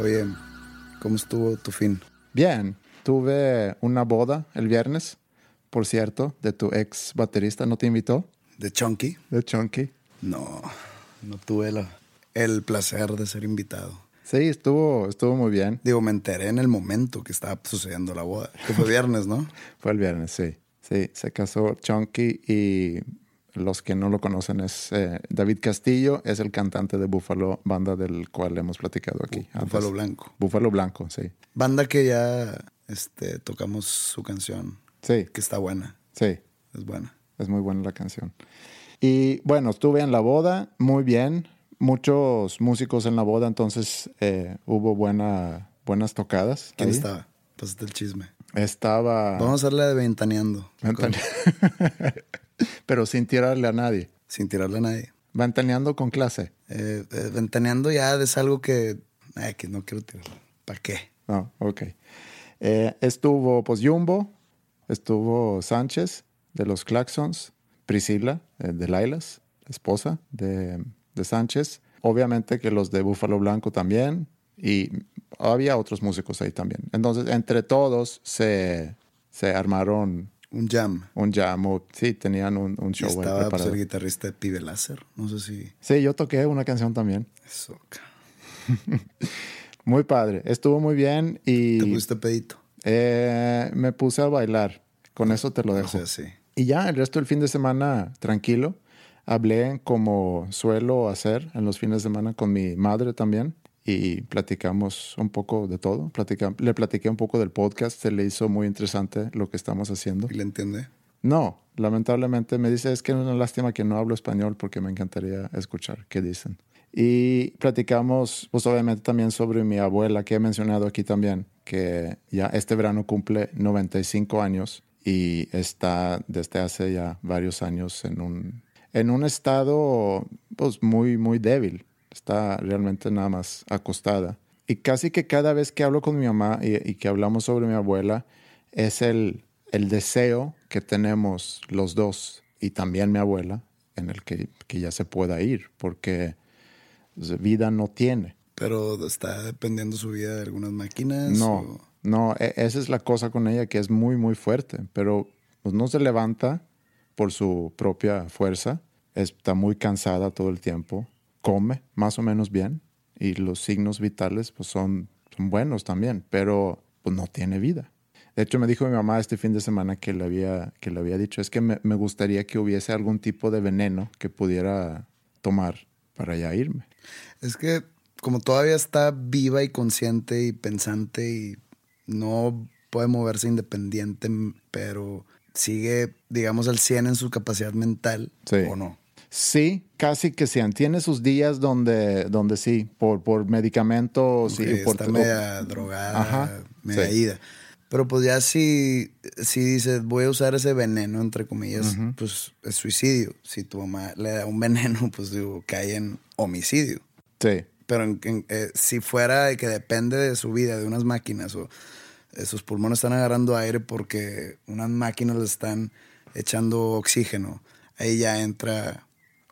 Oye, ¿cómo estuvo tu fin? Bien, tuve una boda el viernes, por cierto, de tu ex baterista. ¿No te invitó? ¿De Chunky? De Chunky. No, no tuve la- el placer de ser invitado. Sí, estuvo, estuvo muy bien. Digo, me enteré en el momento que estaba sucediendo la boda, que fue viernes, ¿no? Fue el viernes, sí. Sí, se casó Chunky y los que no lo conocen es eh, David Castillo, es el cantante de Búfalo, banda del cual hemos platicado aquí. antes. Búfalo Blanco. Búfalo Blanco, sí. Banda que ya este, tocamos su canción, Sí, que está buena, sí. es buena. Es muy buena la canción. Y bueno, estuve en la boda, muy bien. Muchos músicos en la boda, entonces eh, hubo buena, buenas tocadas. ¿Quién ahí. estaba? Pásate el chisme. Estaba. Vamos a hacerla de ventaneando, Ventane- Pero sin tirarle a nadie. sin tirarle a nadie. Ventaneando con clase. Eh, eh, ventaneando ya es algo que, ay, que no quiero tirarle. ¿Para qué? No, ok. Eh, estuvo pues Jumbo, estuvo Sánchez de los Claxons, Priscila eh, de Lailas, esposa de, de Sánchez. Obviamente que los de Búfalo Blanco también. Y había otros músicos ahí también. Entonces, entre todos se, se armaron Un jam. un jam. o- Sí, tenían un, un Y show ahí estaba pues, el guitarrista de Pibe Láser. No sé si Sí, yo toqué una canción también. eso. Muy padre. Estuvo muy bien y Te pusiste pedito. eh, me puse a bailar. Con eso te lo O dejo. sea, sí. Y ya el resto del fin de semana tranquilo. Hablé como suelo hacer en los fines de semana con mi madre también y platicamos un poco de todo. Platica- le platiqué un poco del podcast. Se le hizo muy interesante lo que estamos haciendo. ¿Y le entiende? No, lamentablemente me dice es que es una lástima que no hablo español porque me encantaría escuchar qué dicen. Y platicamos, pues obviamente también sobre mi abuela que he mencionado aquí también, que ya este verano cumple 95 años y está desde hace ya varios años en un, en un estado pues muy, muy débil. Está realmente nada más acostada. Y casi que cada vez que hablo con mi mamá y, y que hablamos sobre mi abuela, es el, el deseo que tenemos los dos y también mi abuela en el que, que ya se pueda ir, porque vida no tiene. Pero está dependiendo su vida de algunas máquinas. No, o- no, e- esa es la cosa con ella que es muy, muy fuerte, pero pues, no se levanta por su propia fuerza, está muy cansada todo el tiempo, come más o menos bien y los signos vitales pues, son, son buenos también, pero pues, no tiene vida. De hecho, me dijo mi mamá este fin de semana que le había, que le había dicho, es que me, me gustaría que hubiese algún tipo de veneno que pudiera tomar para ya irme. Es que como todavía está viva y consciente y pensante y no puede moverse independiente, pero sigue, digamos, al 100 en su capacidad mental, Sí. ¿o no? Sí, casi que sean. Tiene sus días donde, donde sí, por, por medicamentos Que y por está media drogada, Ajá, media sí. ida. Pero pues ya si, si dices, voy a usar ese veneno, entre comillas, pues es suicidio. Si tu mamá le da un veneno, pues digo, cae en homicidio. Sí, Pero en- en- eh, si fuera de que depende de su vida, de unas máquinas, o eh, sus pulmones están agarrando aire porque unas máquinas le están echando oxígeno, ahí ya entra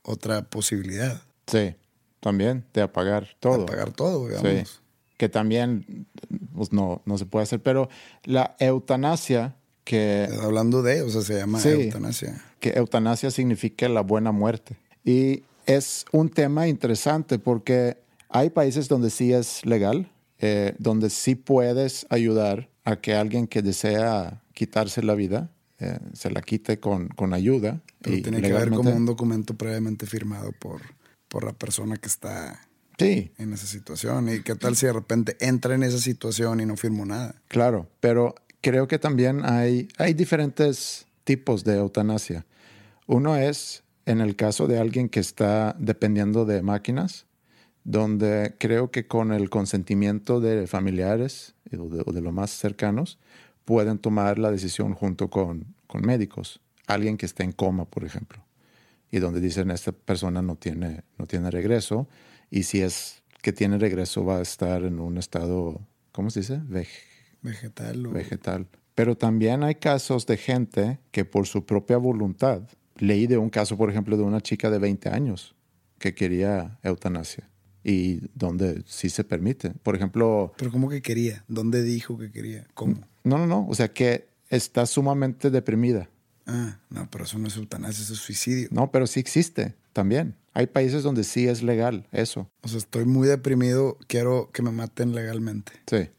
otra posibilidad. sí, también de apagar todo. Apagar todo, Sí, digamos. que también pues no, no se puede hacer. Pero la eutanasia, que... Hablando de, o sea, se llama eutanasia. Que eutanasia significa la buena muerte. Y es un tema interesante porque hay países donde sí es legal, eh, donde sí puedes ayudar a que alguien que desea quitarse la vida eh, se la quite con, con ayuda. Pero tiene que haber como un documento previamente firmado por, por la persona que está sí. en esa situación. ¿Y qué tal si de repente entra en esa situación y no firmó nada? Claro, pero creo que también hay, hay diferentes tipos de eutanasia. Uno es en el caso de alguien que está dependiendo de máquinas, donde creo que con el consentimiento de familiares o de, los más cercanos, pueden tomar la decisión junto con, con médicos. Alguien que esté en coma, por ejemplo, y donde dicen esta persona no tiene, no tiene regreso, y si es que tiene regreso va a estar en un estado, ¿cómo se dice? vegetal. Vegetal. Pero también hay casos de gente que por su propia voluntad, leí de un caso, por ejemplo, de una chica de 20 años que quería eutanasia y donde sí se permite. Por ejemplo... Pero ¿cómo que quería? ¿Dónde dijo que quería? ¿Cómo? No, no, no. O sea, que está sumamente deprimida. Ah, no, pero eso no es eutanasia, eso es suicidio. No, pero sí existe también. Hay países donde sí es legal eso. O sea, estoy muy deprimido, quiero que me maten legalmente. Sí. O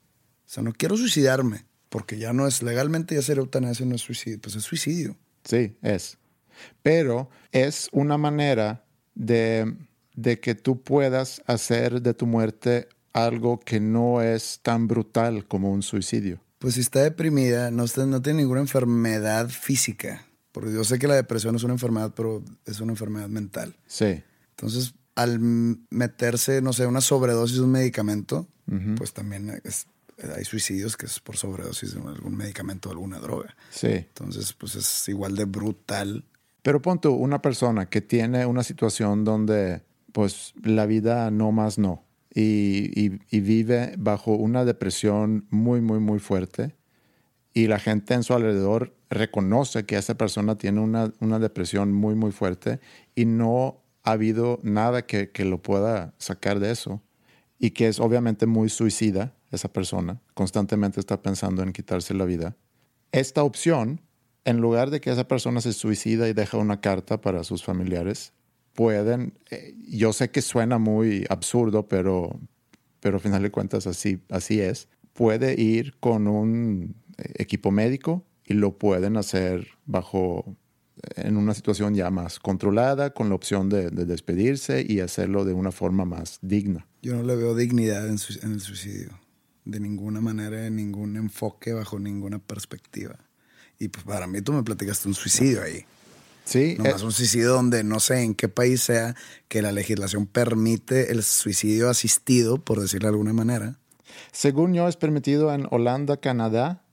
sea, no quiero suicidarme, porque ya no es legalmente ya hacer eutanasia no es suicidio, pues es suicidio. Sí, es. Pero es una manera de de que tú puedas hacer de tu muerte algo que no es tan brutal como un suicidio. Pues si está deprimida, no, no tiene ninguna enfermedad física. Porque yo sé que la depresión es una enfermedad, pero es una enfermedad mental. Sí. Entonces, al meterse, no sé, una sobredosis de un medicamento, pues también hay suicidios que es por sobredosis de algún medicamento o alguna droga. Sí. Entonces, pues es igual de brutal. Pero pon tú, una persona que tiene una situación donde pues la vida no más no. Y, vive bajo una depresión muy, muy, muy fuerte. Y la gente en su alrededor reconoce que esa persona tiene una, depresión muy, muy fuerte y no ha habido nada que, que, lo pueda sacar de eso. Y que es obviamente muy suicida esa persona, constantemente está pensando en quitarse la vida. Esta opción, en lugar de que esa persona se suicida y deja una carta para sus familiares, pueden, eh, yo sé que suena muy absurdo, pero, pero al final de cuentas así, así es, puede ir con un eh, equipo médico y lo pueden hacer bajo, en una situación ya más controlada, con la opción de, despedirse y hacerlo de una forma más digna. Yo no le veo dignidad en, en el suicidio, de ninguna manera, en ningún enfoque, bajo ninguna perspectiva. Y pues para mí tú me platicaste un suicidio ahí. Sí. No es un suicidio donde no sé en qué país sea que la legislación permite el suicidio asistido, por decirlo de alguna manera. Según yo, es permitido en Holanda, Canadá,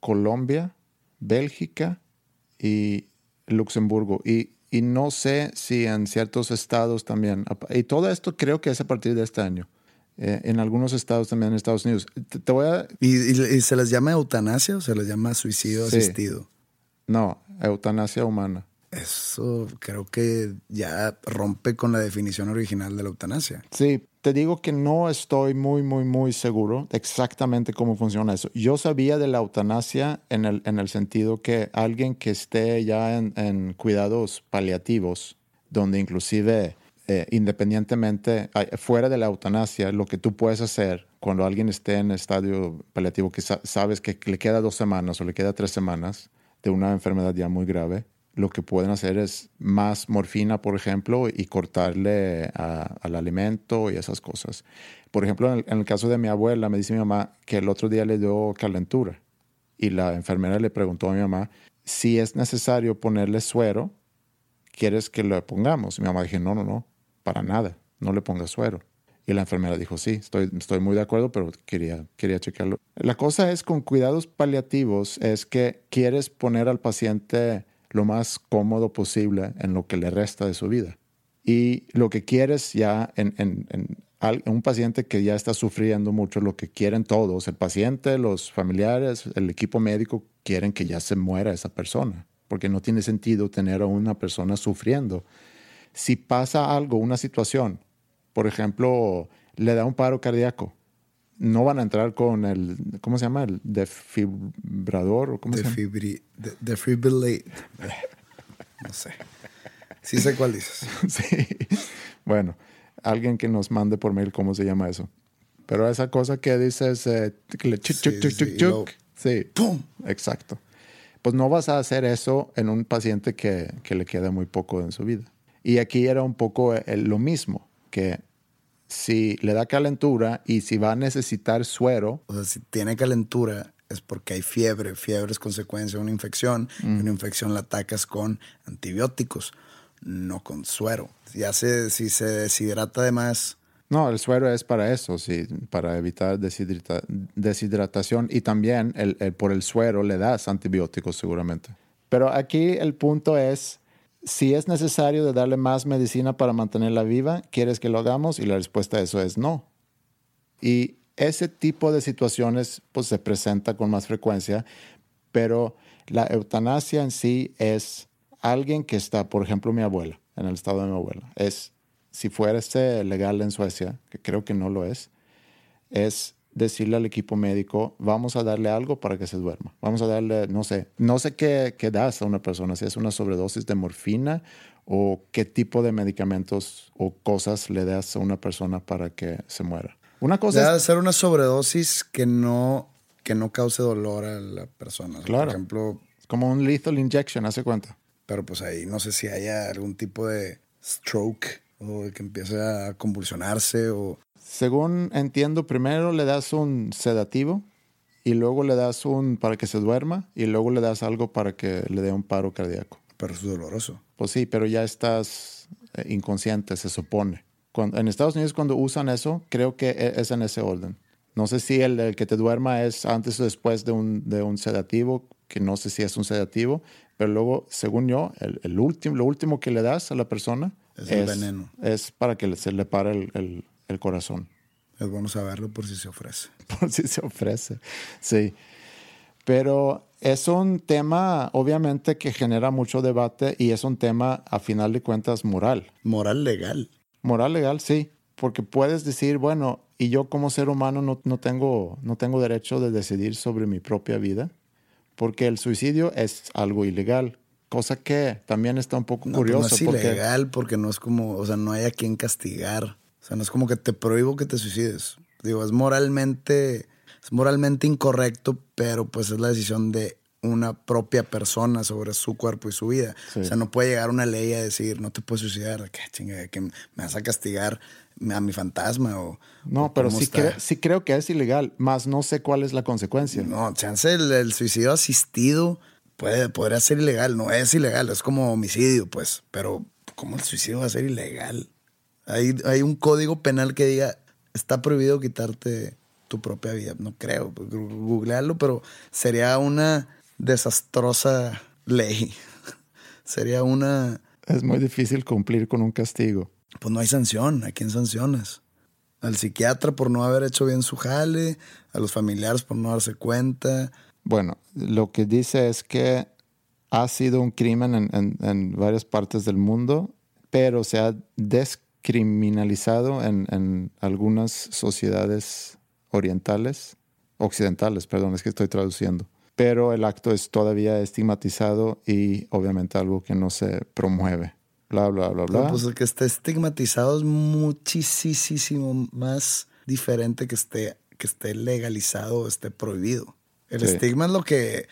Colombia, Bélgica y Luxemburgo. Y, y no sé si en ciertos estados también. Y todo esto creo que es a partir de este año. Eh, en algunos estados también en Estados Unidos. Te, voy a... ¿Y, se les llama eutanasia o se les llama suicidio asistido? No, eutanasia humana. Eso creo que ya rompe con la definición original de la eutanasia. Sí, te digo que no estoy muy, muy, muy seguro de exactamente cómo funciona eso. Yo sabía de la eutanasia en el, en el sentido que alguien que esté ya en, cuidados paliativos, donde inclusive eh, independientemente, fuera de la eutanasia, lo que tú puedes hacer cuando alguien esté en estadio paliativo, que sabes que le queda dos semanas o le queda tres semanas de una enfermedad ya muy grave, lo que pueden hacer es más morfina, por ejemplo, y cortarle al alimento y esas cosas. Por ejemplo, en el, caso de mi abuela, me dice mi mamá que el otro día le dio calentura y la enfermera le preguntó a mi mamá si es necesario ponerle suero, ¿quieres que le pongamos? mi mamá dije, no, no, no, para nada, no le ponga suero. Y la enfermera dijo, sí, estoy, estoy muy de acuerdo, pero quería, quería checarlo. La cosa es con cuidados paliativos, es que quieres poner al paciente lo más cómodo posible en lo que le resta de su vida. Y lo que quieres ya en, en, un paciente que ya está sufriendo mucho, lo que quieren todos, el paciente, los familiares, el equipo médico, quieren que ya se muera esa persona, porque no tiene sentido tener a una persona sufriendo. Si pasa algo, una situación, por ejemplo, le da un paro cardíaco, no van a entrar con el, ¿cómo se llama? El defibrador o cómo se llama? Defibri- de- Defibrillate. No sé. Sí sé cuál dices. Sí. Bueno, alguien que nos mande por mail cómo se llama eso. Pero esa cosa que dices, eh, chuc, Sí, chuc, sí, chuc, Sí. ¡Pum! Exacto. Pues no vas a hacer eso en un paciente que, que le queda muy poco en su vida. Y aquí era un poco el- lo mismo, que si le da calentura y si va a necesitar suero, O sea, si tiene calentura es porque hay fiebre. Fiebre es consecuencia de una infección. Y una infección la atacas con antibióticos, no con suero. Ya se, si se deshidrata de más, no, el suero es para eso, sí, para evitar deshidrata- deshidratación y también el- el- por el suero le das antibióticos seguramente. Pero aquí el punto es, si es necesario de darle más medicina para mantenerla viva, ¿quieres que lo hagamos? Y la respuesta a eso es no. Y ese tipo de situaciones pues se presenta con más frecuencia, pero la eutanasia en sí es alguien que está, por ejemplo, mi abuela, en el estado de mi abuela, es, si fuera legal en Suecia, que creo que no lo es, es decirle al equipo médico, vamos a darle algo para que se duerma. Vamos a darle, no sé, no sé qué, qué das a una persona, si es una sobredosis de morfina o qué tipo de medicamentos o cosas le das a una persona para que se muera. Una cosa debe es, ser una sobredosis que no, que no cause dolor a la persona. Claro. Por ejemplo, como un lethal injection, hace cuenta. pero pues ahí no sé si haya algún tipo de stroke o que empiece a convulsionarse o... Según entiendo, primero le das un sedativo y luego le das un para que se duerma y luego le das algo para que le dé un paro cardíaco. Pero es doloroso. Pues sí, pero ya estás eh, inconsciente, se supone. Cuando, en Estados Unidos cuando usan eso, creo que e- es en ese orden. No sé si el, el que te duerma es antes o después de un, de un sedativo, que no sé si es un sedativo, pero luego, según yo, el, el último, lo último que le das a la persona Es el veneno. es para que se le pare el, el- corazón, Es bueno saberlo por si se ofrece. por si se ofrece. Sí. Pero es un tema, obviamente, que genera mucho debate y es un tema, a final de cuentas, moral. Moral legal. Moral legal, sí, porque puedes decir, bueno, y yo como ser humano no, no tengo, no tengo derecho de decidir sobre mi propia vida, porque el suicidio es algo ilegal, cosa que también está un poco No, pues no es porque, ilegal porque no es como, o sea, no hay a quien castigar. O sea, no es como que te prohíbo que te suicides. Digo, es moralmente, es moralmente incorrecto, pero pues es la decisión de una propia persona sobre su cuerpo y su vida. Sí. O sea, no puede llegar una ley a decir, no te puedes suicidar, que chinga, que me vas a castigar a mi fantasma o... no, o pero sí, cre- sí creo que es ilegal, más no sé cuál es la consecuencia. No, chance el, el suicidio asistido puede, podría ser ilegal. No es ilegal, es como homicidio, pues. Pero, ¿cómo el suicidio va a ser ilegal? Hay, hay un código penal que diga, está prohibido quitarte tu propia vida. No creo, pues, googlearlo, pero sería una desastrosa ley. sería una... Es muy difícil cumplir con un castigo. Pues no hay sanción. ¿A quién sancionas? Al psiquiatra por no haber hecho bien su jale, a los familiares por no darse cuenta. Bueno, lo que dice es que ha sido un crimen en, en- en varias partes del mundo, pero se ha descriminalizado en, en algunas sociedades orientales, occidentales, perdón, es que estoy traduciendo. Pero el acto es todavía estigmatizado y obviamente algo que no se promueve. Bla, bla, bla, bla. No, pues el que esté estigmatizado es muchísimo más diferente que esté, que esté legalizado o esté prohibido. El Sí. estigma es lo que,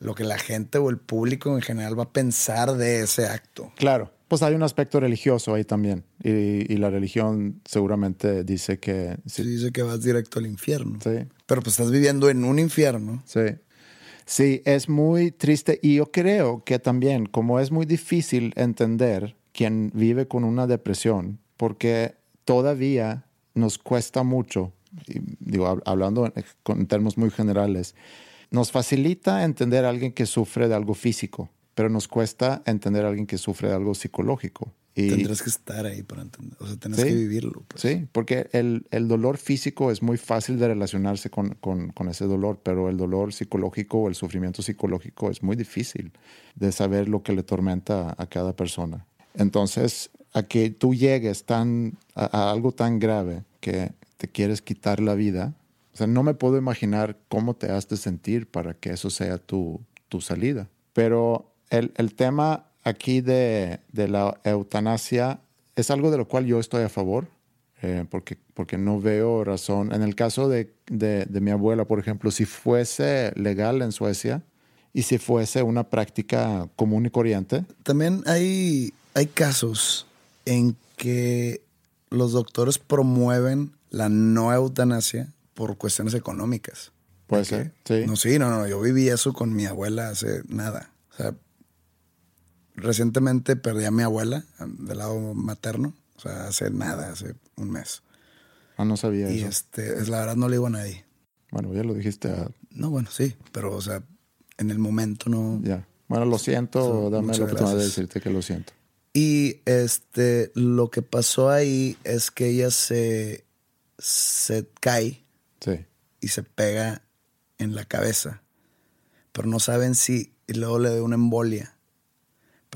lo que la gente o el público en general va a pensar de ese acto. Claro, pues hay un aspecto religioso ahí también. Y, y la religión seguramente dice que Se dice que vas directo al infierno. sí, Pero pues estás viviendo en un infierno. Sí. Sí, es muy triste y yo creo que también, como es muy difícil entender quien vive con una depresión, porque todavía nos cuesta mucho, y digo, hab- hablando en, en términos muy generales, nos facilita entender a alguien que sufre de algo físico, pero nos cuesta entender a alguien que sufre de algo psicológico. Y, Tendrás que estar ahí para entender. O sea, tienes Sí. que vivirlo. pues. Sí, porque el, el dolor físico es muy fácil de relacionarse con, con- con ese dolor, pero el dolor psicológico o el sufrimiento psicológico es muy difícil de saber lo que le tormenta a, cada persona. Entonces, a que tú llegues tan, a, a algo tan grave que te quieres quitar la vida, sea, no me puedo imaginar cómo te has de sentir para que eso sea tu, tu salida. Pero el, el tema aquí de, de, la eutanasia es algo de lo cual yo estoy a favor, eh, porque, porque no veo razón. En el caso de, de, de, mi abuela, por ejemplo, si fuese legal en Suecia y si fuese una práctica común y corriente. También hay, hay casos en que los doctores promueven la no eutanasia por cuestiones económicas. Puede ser, sí. No, sí, no, no, yo viví eso con mi abuela hace nada. O sea, recientemente perdí a mi abuela del lado materno, o sea, hace nada, hace un mes. Ah, no sabía y eso. este, es la verdad no le digo a nadie. Bueno, ya lo dijiste. A... No, bueno, sí, pero o sea, en el momento no. Ya. Bueno, lo siento, dame la oportunidad de decirte que lo siento. Y este, lo que pasó ahí es que ella se, se cae sí. y se pega en la cabeza, pero no saben si, y luego le dio una embolia,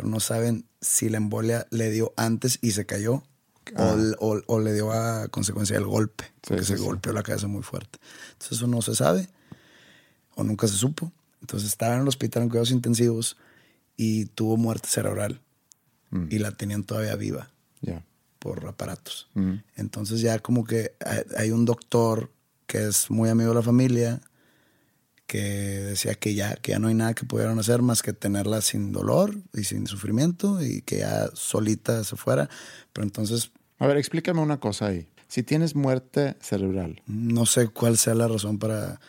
pero no saben si la embolia le dio antes y se cayó ah. o, o, o, le dio a consecuencia del golpe, porque sí, se golpeó la cabeza muy fuerte. Entonces eso no se sabe o nunca se supo. Entonces estaba en el hospital en cuidados intensivos y tuvo muerte cerebral mm. y la tenían todavía viva yeah. por aparatos. Mm. Entonces ya como que hay un doctor que es muy amigo de la familia que decía que ya, que ya no hay nada que pudieran hacer más que tenerla sin dolor y sin sufrimiento y que ya solita se fuera. Pero entonces... A ver, explícame una cosa ahí. Si tienes muerte cerebral. No sé cuál sea la razón para...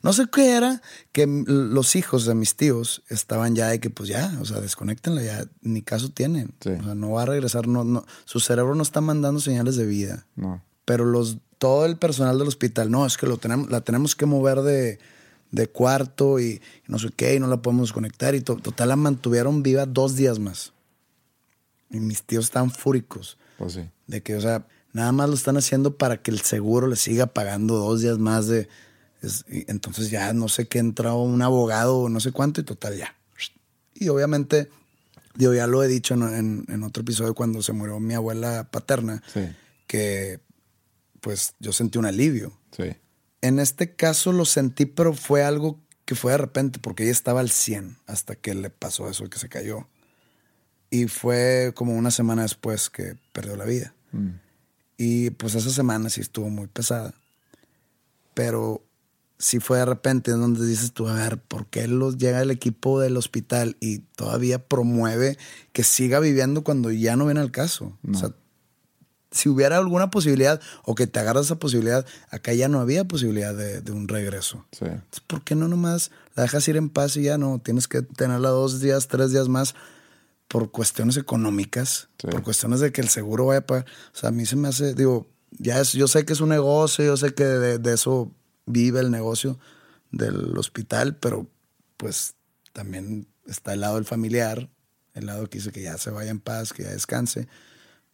No sé qué era que los hijos de mis tíos estaban ya de que pues ya, o sea, desconectenla ya, ni caso tienen. Sí. O sea, no va a regresar, no, no, su cerebro no está mandando señales de vida. No. Pero los, todo el personal del hospital, no, es que lo tenemos, la tenemos que mover de, de cuarto y, no sé qué, y no la podemos desconectar. Y to, total la mantuvieron viva dos días más. Y mis tíos estaban fúricos. Pues sí. De que, o sea, nada más lo están haciendo para que el seguro le siga pagando dos días más de... Es, entonces ya no sé qué entró un abogado o no sé cuánto y total ya. Y obviamente, digo, ya lo he dicho en, en, en otro episodio cuando se murió mi abuela paterna, sí. que pues yo sentí un alivio. Sí. En este caso lo sentí, pero fue algo que fue de repente, porque ella estaba al 100 hasta que le pasó eso, que se cayó. Y fue como una semana después que perdió la vida. Mm. Y pues esa semana sí estuvo muy pesada. Pero sí fue de repente en donde dices tú, a ver, ¿por qué los, llega el equipo del hospital y todavía promueve que siga viviendo cuando ya no viene al caso? No. O sea, si hubiera alguna posibilidad o que te agarras esa posibilidad, acá ya no había posibilidad de, de un regreso. Sí. Entonces, ¿por qué no nomás la dejas ir en paz y ya no? Tienes que tenerla dos días, tres días más por cuestiones económicas, sí. por cuestiones de que el seguro vaya a pagar. O sea, a mí se me hace, digo, ya es, yo sé que es un negocio, yo sé que de, de eso vive el negocio del hospital, pero pues también está el lado del familiar, el lado que dice que ya se vaya en paz, que ya descanse,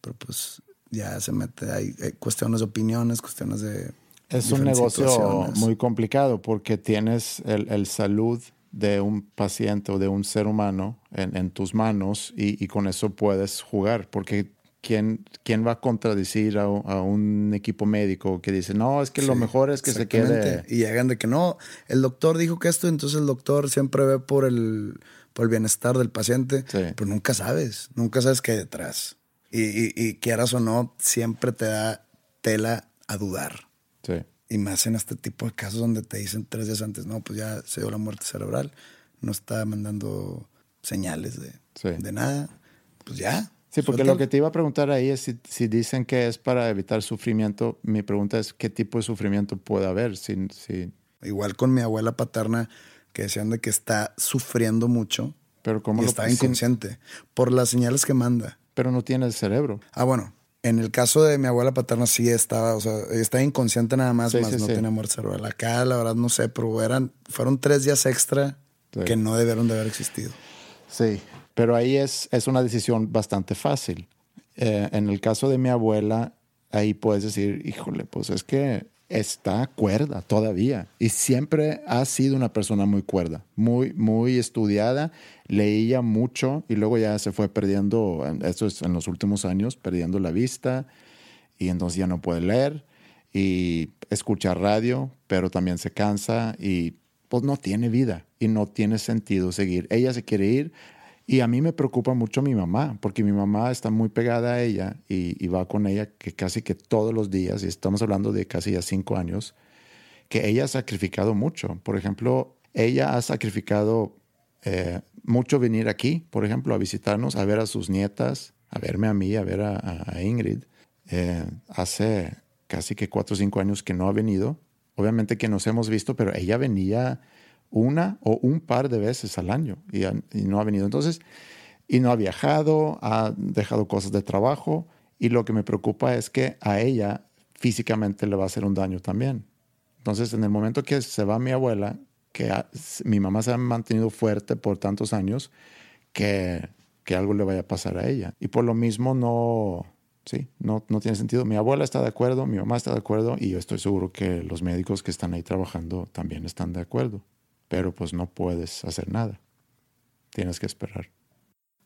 pero pues ya se mete, hay, hay cuestiones de opiniones, cuestiones de... Es un negocio muy complicado porque tienes el, el, salud de un paciente o de un ser humano en, en tus manos y, y, con eso puedes jugar porque ¿quién, quién va a contradecir a, a, un equipo médico que dice, no, es que sí, lo mejor es que se quede... Y llegan de que no, el doctor dijo que esto, entonces el doctor siempre ve por el, por el bienestar del paciente, sí. pero nunca sabes, nunca sabes qué hay detrás. Y, y, y, quieras o no, siempre te da tela a dudar. Sí. Y más en este tipo de casos donde te dicen tres días antes, no, pues ya se dio la muerte cerebral, no está mandando señales de, sí. de nada, pues ya. Sí, porque Suelta. lo que te iba a preguntar ahí es si, si, dicen que es para evitar sufrimiento, mi pregunta es qué tipo de sufrimiento puede haber. Si, si... Igual con mi abuela paterna, que decían de que está sufriendo mucho. Pero ¿cómo y lo está inconsciente por las señales que manda pero no tiene el cerebro. Ah, bueno. En el caso de mi abuela paterna sí estaba, o sea, estaba inconsciente nada más, sí, más sí, no sí. tenía muerte cerebral. Acá, la verdad, no sé, pero eran, fueron tres días extra que no debieron de haber existido. Sí, pero ahí es, es una decisión bastante fácil. Eh, en el caso de mi abuela, ahí puedes decir, híjole, pues es que está cuerda todavía y siempre ha sido una persona muy cuerda, muy, muy estudiada, leía mucho y luego ya se fue perdiendo, esto es en los últimos años, perdiendo la vista y entonces ya no puede leer y escucha radio, pero también se cansa y pues no tiene vida y no tiene sentido seguir. Ella se quiere ir y a mí me preocupa mucho mi mamá, porque mi mamá está muy pegada a ella y, va con ella que casi que todos los días, y estamos hablando de casi ya cinco años, que ella ha sacrificado mucho. Por ejemplo, ella ha sacrificado eh, mucho venir aquí, por ejemplo, a visitarnos, a ver a sus nietas, a verme a mí, a ver a, Ingrid. Eh, hace casi que cuatro o cinco años que no ha venido. Obviamente que nos hemos visto, pero ella venía una o un par de veces al año y, no ha venido. Entonces, y no ha viajado, ha dejado cosas de trabajo y lo que me preocupa es que a ella físicamente le va a hacer un daño también. Entonces, en el momento que se va mi abuela, que mi mamá se ha mantenido fuerte por tantos años, que, que algo le vaya a pasar a ella. Y por lo mismo no, sí, no, no tiene sentido. Mi abuela está de acuerdo, mi mamá está de acuerdo y yo estoy seguro que los médicos que están ahí trabajando también están de acuerdo pero pues no puedes hacer nada. Tienes que esperar.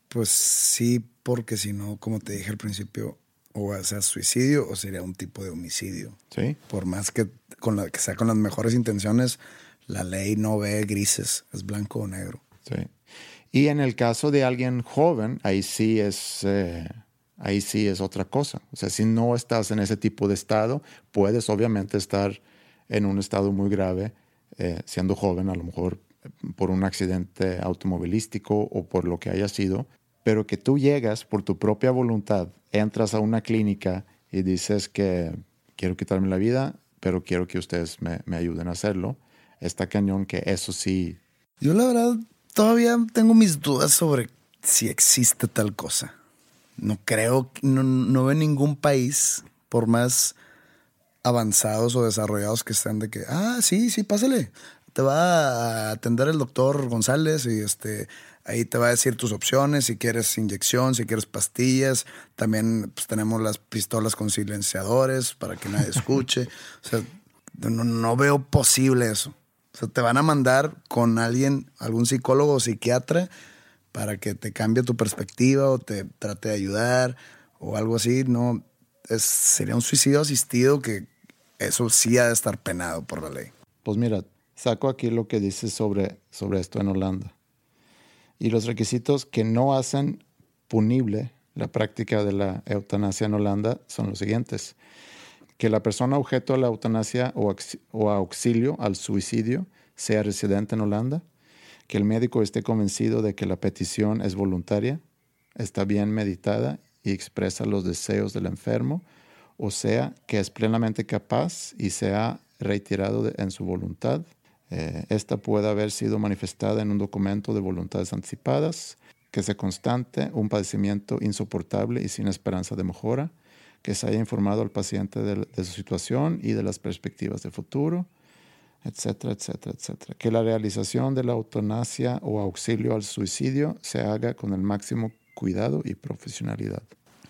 Pues sí, porque si no, como te dije al principio, o sea suicidio o sería un tipo de homicidio. Sí. Por más que, con la, que sea con las mejores intenciones, la ley no ve grises, es blanco o negro. Sí. Y en el caso de alguien joven, ahí sí es, eh, ahí sí es otra cosa. O sea, si no estás en ese tipo de estado, puedes obviamente estar en un estado muy grave eh, siendo joven, a lo mejor por un accidente automovilístico o por lo que haya sido, pero que tú llegas por tu propia voluntad, entras a una clínica y dices que quiero quitarme la vida, pero quiero que ustedes me, me ayuden a hacerlo. Está cañón que eso sí. Yo la verdad todavía tengo mis dudas sobre si existe tal cosa. No creo, no, no veo ningún país, por más avanzados o desarrollados que estén de que, ah, sí, sí, pásale. Te va a atender el doctor González y este, ahí te va a decir tus opciones, si quieres inyección, si quieres pastillas. También pues, tenemos las pistolas con silenciadores para que nadie escuche. o sea, no, no veo posible eso. O sea, te van a mandar con alguien, algún psicólogo o psiquiatra para que te cambie tu perspectiva o te trate de ayudar o algo así. No, es, sería un suicidio asistido que eso sí ha de estar penado por la ley. Pues mira, saco aquí lo que dice sobre, sobre esto en Holanda. Y los requisitos que no hacen punible la práctica de la eutanasia en Holanda son los siguientes. Que la persona objeto de la eutanasia o, o auxilio al suicidio sea residente en Holanda. Que el médico esté convencido de que la petición es voluntaria, está bien meditada y expresa los deseos del enfermo o sea, que es plenamente capaz y se ha retirado en su voluntad. Eh, esta puede haber sido manifestada en un documento de voluntades anticipadas, que se constante un padecimiento insoportable y sin esperanza de mejora, que se haya informado al paciente de, de su situación y de las perspectivas de futuro, etcétera, etcétera, etcétera. Que la realización de la eutanasia o auxilio al suicidio se haga con el máximo cuidado y profesionalidad.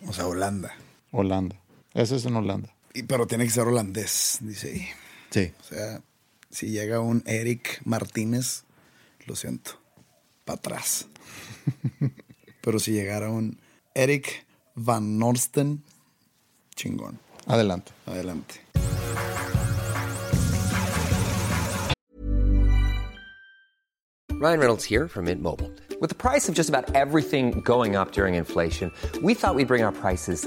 O sea, Holanda. Holanda. Eso es en Holanda. Y, pero tiene que ser holandés, dice ahí. Sí. O sea, si llega un Eric Martínez, lo siento, para atrás. pero si llegara un Eric Van Norsten, chingón. Adelante. Adelante. Ryan Reynolds here from Mint Mobile. With the price of just about everything going up during inflation, we thought we'd bring our prices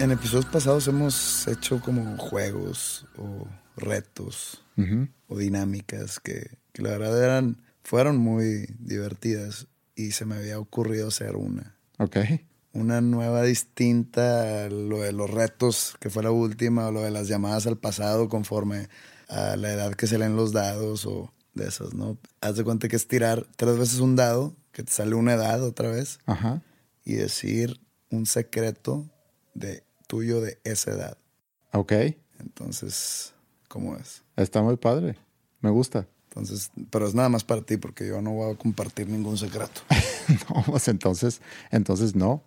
En episodios pasados hemos hecho como juegos o retos o dinámicas que, que la verdad eran, fueron muy divertidas y se me había ocurrido hacer una. Ok. Una nueva distinta a lo de los retos, que fue la última, o lo de las llamadas al pasado conforme a la edad que se leen los dados o de esas, ¿no? Haz de cuenta que es tirar tres veces un dado, que te sale una edad otra vez, Ajá. y decir un secreto de tuyo de esa edad. Ok. Entonces, ¿cómo es? Está muy padre. Me gusta. Entonces, pero es nada más para ti porque yo no voy a compartir ningún secreto. no, pues entonces, entonces no.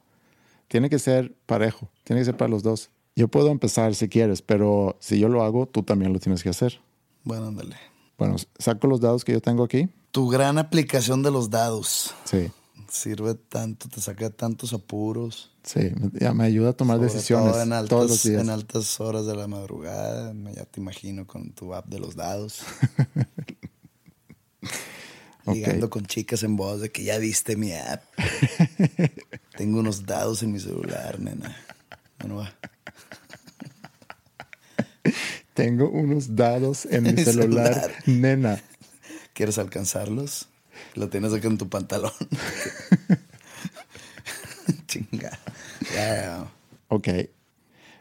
Tiene que ser parejo. Tiene que ser para los dos. Yo puedo empezar si quieres, pero si yo lo hago, tú también lo tienes que hacer. Bueno, ándale. Bueno, saco los dados que yo tengo aquí. Tu gran aplicación de los dados. Sí. Sirve tanto, te saca tantos apuros. Sí, ya me ayuda a tomar Sobre decisiones todo en altas, todos los días. En altas horas de la madrugada. Me- Ya te imagino con tu app de los dados. Ligando con chicas en voz de que ya viste mi app. Tengo unos dados en mi celular, nena. Bueno, va. Tengo unos dados en mi En mi celular, celular. nena. ¿Quieres alcanzarlos? Lo tienes acá en tu pantalón. Chinga. Ya. Ok.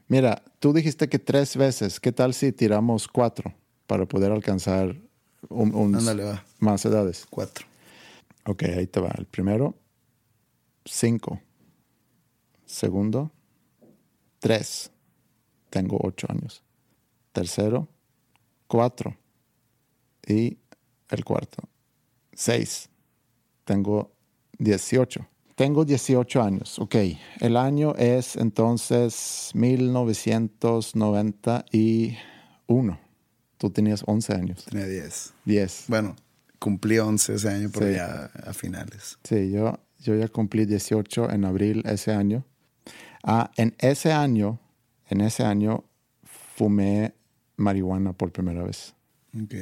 Mira, tú dijiste que tres veces. ¿Qué tal si tiramos cuatro para poder alcanzar un, un- Ándale, va. más edades? Cuatro. Ok, ahí te va. El primero, cinco. Segundo, tres. Tengo ocho años. Tercero, cuatro. Y el cuarto, seis. Tengo 18. Tengo 18 años. Ok. El año es entonces 1991. Tú tenías 11 años. Tenía 10. 10. Bueno, cumplí 11 ese año, pero Sí. ya a finales. Sí, yo, yo ya cumplí 18 en abril ese año. Ah, en ese año, en ese año fumé marihuana por primera vez. Ok.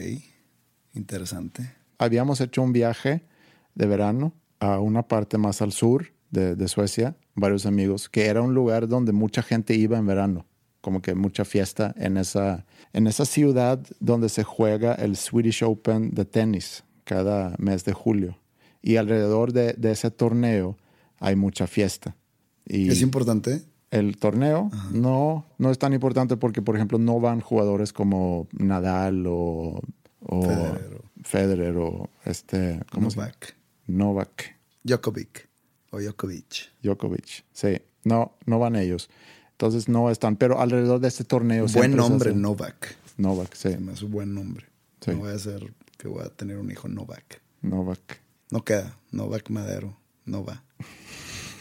Interesante. Habíamos hecho un viaje de verano a una parte más al sur de, de Suecia, varios amigos, que era un lugar donde mucha gente iba en verano, como que mucha fiesta en esa, en esa ciudad donde se juega el Swedish Open de tenis cada mes de julio. Y alrededor de, de ese torneo hay mucha fiesta. Y ¿Es importante? el torneo no, no es tan importante porque, por ejemplo, no van jugadores como Nadal o, o Federer o- Federer o este, ¿cómo se? Novak. Novak Djokovic. O Djokovic. Djokovic. Sí, no, no van ellos. Entonces no están, pero alrededor de este torneo Buen nombre, Novak. Novak, sí, Se me hace un buen nombre. Sí. No voy a hacer que voy a tener un hijo Novak. Novak. No queda. Novak Madero. No va.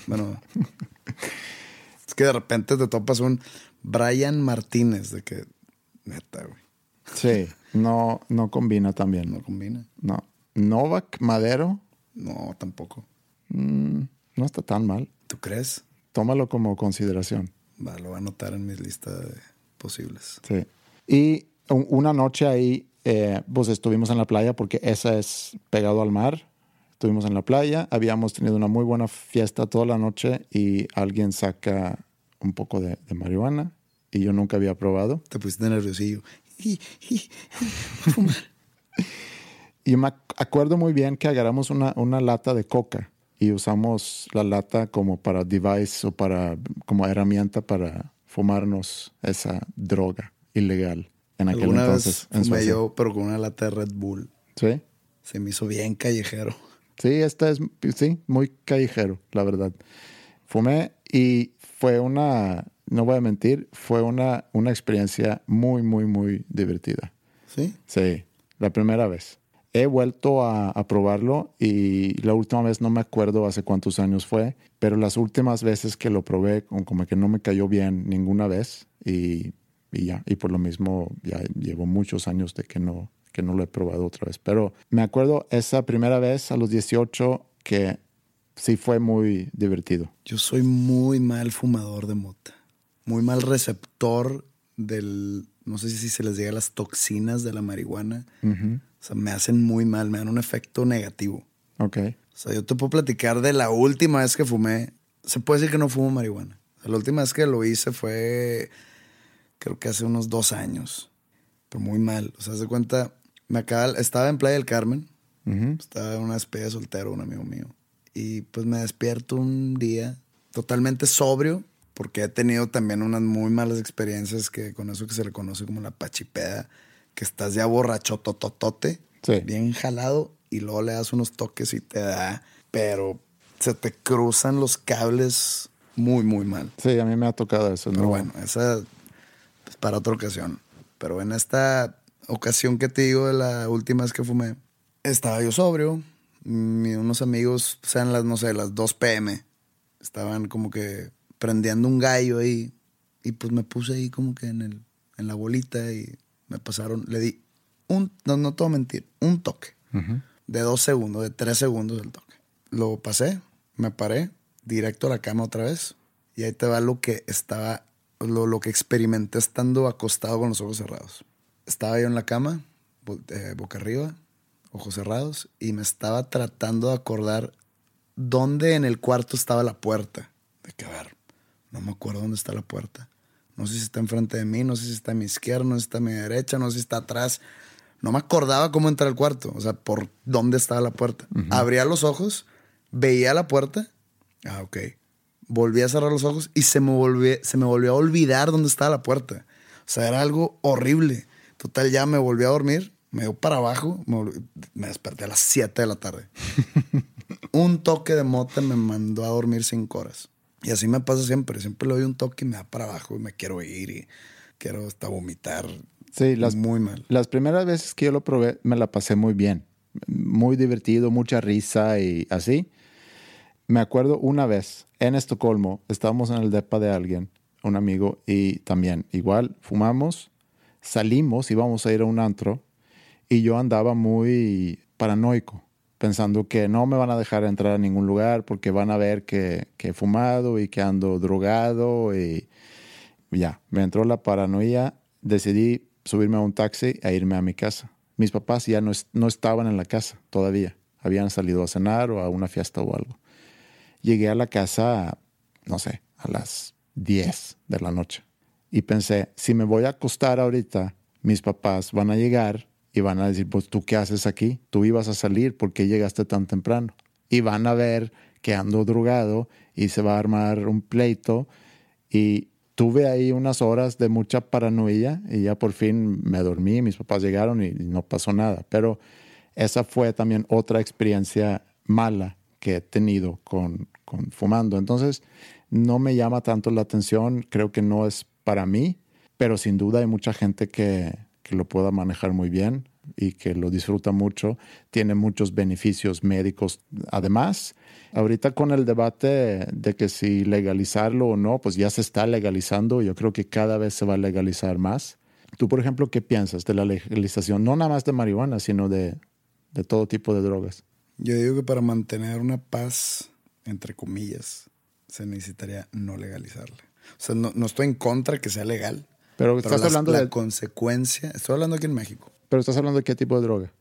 Bueno. es que de repente te topas un Brian Martínez de que neta, güey. Sí, no, no combina también. No combina. No. Novak Madero No, tampoco. mm, no está tan mal. ¿Tú crees? Tómalo como consideración. Va, lo voy a anotar en mi lista de posibles. Sí. Y un- una noche ahí, eh, pues estuvimos en la playa porque esa es pegado al mar. Estuvimos en la playa, habíamos tenido una muy buena fiesta toda la noche y alguien saca un poco de, de marihuana y yo nunca había probado. Te pusiste nerviosillo. Y, y, fumar. Y me ac- acuerdo muy bien que agarramos una, una lata de coca y usamos la lata como para device o para como herramienta para fumarnos esa droga ilegal en aquel Alguna entonces. vez en yo, pero con una lata de Red Bull. Sí. Se me hizo bien callejero. Sí, este es sí, muy callejero, la verdad. Fumé y fue una, no voy a mentir, fue una, una experiencia muy, muy, muy divertida. ¿Sí? Sí, la primera vez. He vuelto a, a probarlo y la última vez no me acuerdo hace cuántos años fue, pero las últimas veces que lo probé como, como que no me cayó bien ninguna vez y, y ya, y por lo mismo ya llevo muchos años de que no, que no lo he probado otra vez. Pero me acuerdo esa primera vez a los 18 que sí fue muy divertido. Yo soy muy mal fumador de mota. Muy mal receptor del. No sé si se les llega las toxinas de la marihuana. O sea, me hacen muy mal, me dan un efecto negativo. Ok. O sea, yo te puedo platicar de la última vez que fumé. Se puede decir que no fumo marihuana. O sea, la última vez que lo hice fue, creo que hace unos dos años. pero muy mal. O sea, se cuenta, me acaba, estaba en Playa del Carmen, estaba en una despedida de soltero, un amigo mío. Y pues me despierto un día totalmente sobrio, porque he tenido también unas muy malas experiencias que con eso que se le conoce como la pachipeda, que estás ya borracho tototote, bien jalado, y luego le das unos toques y te da, pero se te cruzan los cables muy, muy mal. Sí, a mí me ha tocado eso. Pero bueno, esa es para otra ocasión. Pero en esta ocasión que te digo de la última vez que fumé, estaba yo sobrio. unos amigos, sean las, no sé, las 2 pm, estaban como que prendiendo un gallo ahí. Y pues me puse ahí como que en, el, en la bolita y me pasaron, le di un, no, no te voy a mentir, un toque. De dos segundos, de tres segundos el toque. Lo pasé, me paré, directo a la cama otra vez. Y ahí te va lo que estaba, lo, lo que experimenté estando acostado con los ojos cerrados. Estaba yo en la cama, eh, boca arriba, ojos cerrados, y me estaba tratando de acordar dónde en el cuarto estaba la puerta. De que, a ver, no me acuerdo dónde está la puerta. No sé si está enfrente de mí, no sé si está a mi izquierda, no sé si está a mi derecha, no sé si está atrás. No me acordaba cómo entrar al cuarto, o sea, por dónde estaba la puerta. Abría los ojos, veía la puerta. Ah, ok. Volví a cerrar los ojos y se me, volvió, se me volvió a olvidar dónde estaba la puerta. O sea, era algo horrible. Total, ya me volví a dormir, me dio para abajo, me, desperté a las 7 de la tarde. un toque de mota me mandó a dormir 5 horas. Y así me pasa siempre. Siempre le doy un toque y me da para abajo y me quiero ir y quiero hasta vomitar. Sí, las, muy mal. Las primeras veces que yo lo probé me la pasé muy bien. Muy divertido, mucha risa y así. Me acuerdo una vez en Estocolmo, estábamos en el depa de alguien, un amigo, y también igual fumamos, salimos, íbamos a ir a un antro y yo andaba muy paranoico pensando que no me van a dejar entrar a ningún lugar porque van a ver que, he fumado y que ando drogado y ya, me entró la paranoia, decidí subirme a un taxi e irme a mi casa. Mis papás ya no, no estaban en la casa todavía, habían salido a cenar o a una fiesta o algo. Llegué a la casa, no sé, a las 10 de la noche y pensé, si me voy a acostar ahorita, mis papás van a llegar y van a decir, pues tú qué haces aquí, tú ibas a salir, ¿por qué llegaste tan temprano? Y van a ver que ando drogado y se va a armar un pleito y tuve ahí unas horas de mucha paranoia y ya por fin me dormí, mis papás llegaron y no pasó nada, pero esa fue también otra experiencia mala que he tenido con, con fumando. Entonces, no me llama tanto la atención, creo que no es para mí, pero sin duda hay mucha gente que, que lo pueda manejar muy bien y que lo disfruta mucho. Tiene muchos beneficios médicos. Además, ahorita con el debate de que si legalizarlo o no, pues ya se está legalizando. Yo creo que cada vez se va a legalizar más. Tú, por ejemplo, ¿qué piensas de la legalización? No nada más de marihuana, sino de, de todo tipo de drogas. Yo digo que para mantener una paz, entre comillas, se necesitaría no legalizarla. O sea, no, no estoy en contra que sea legal, pero, estás hablando la de. consecuencia. Estoy hablando aquí en México. Pero estás hablando de qué tipo de droga?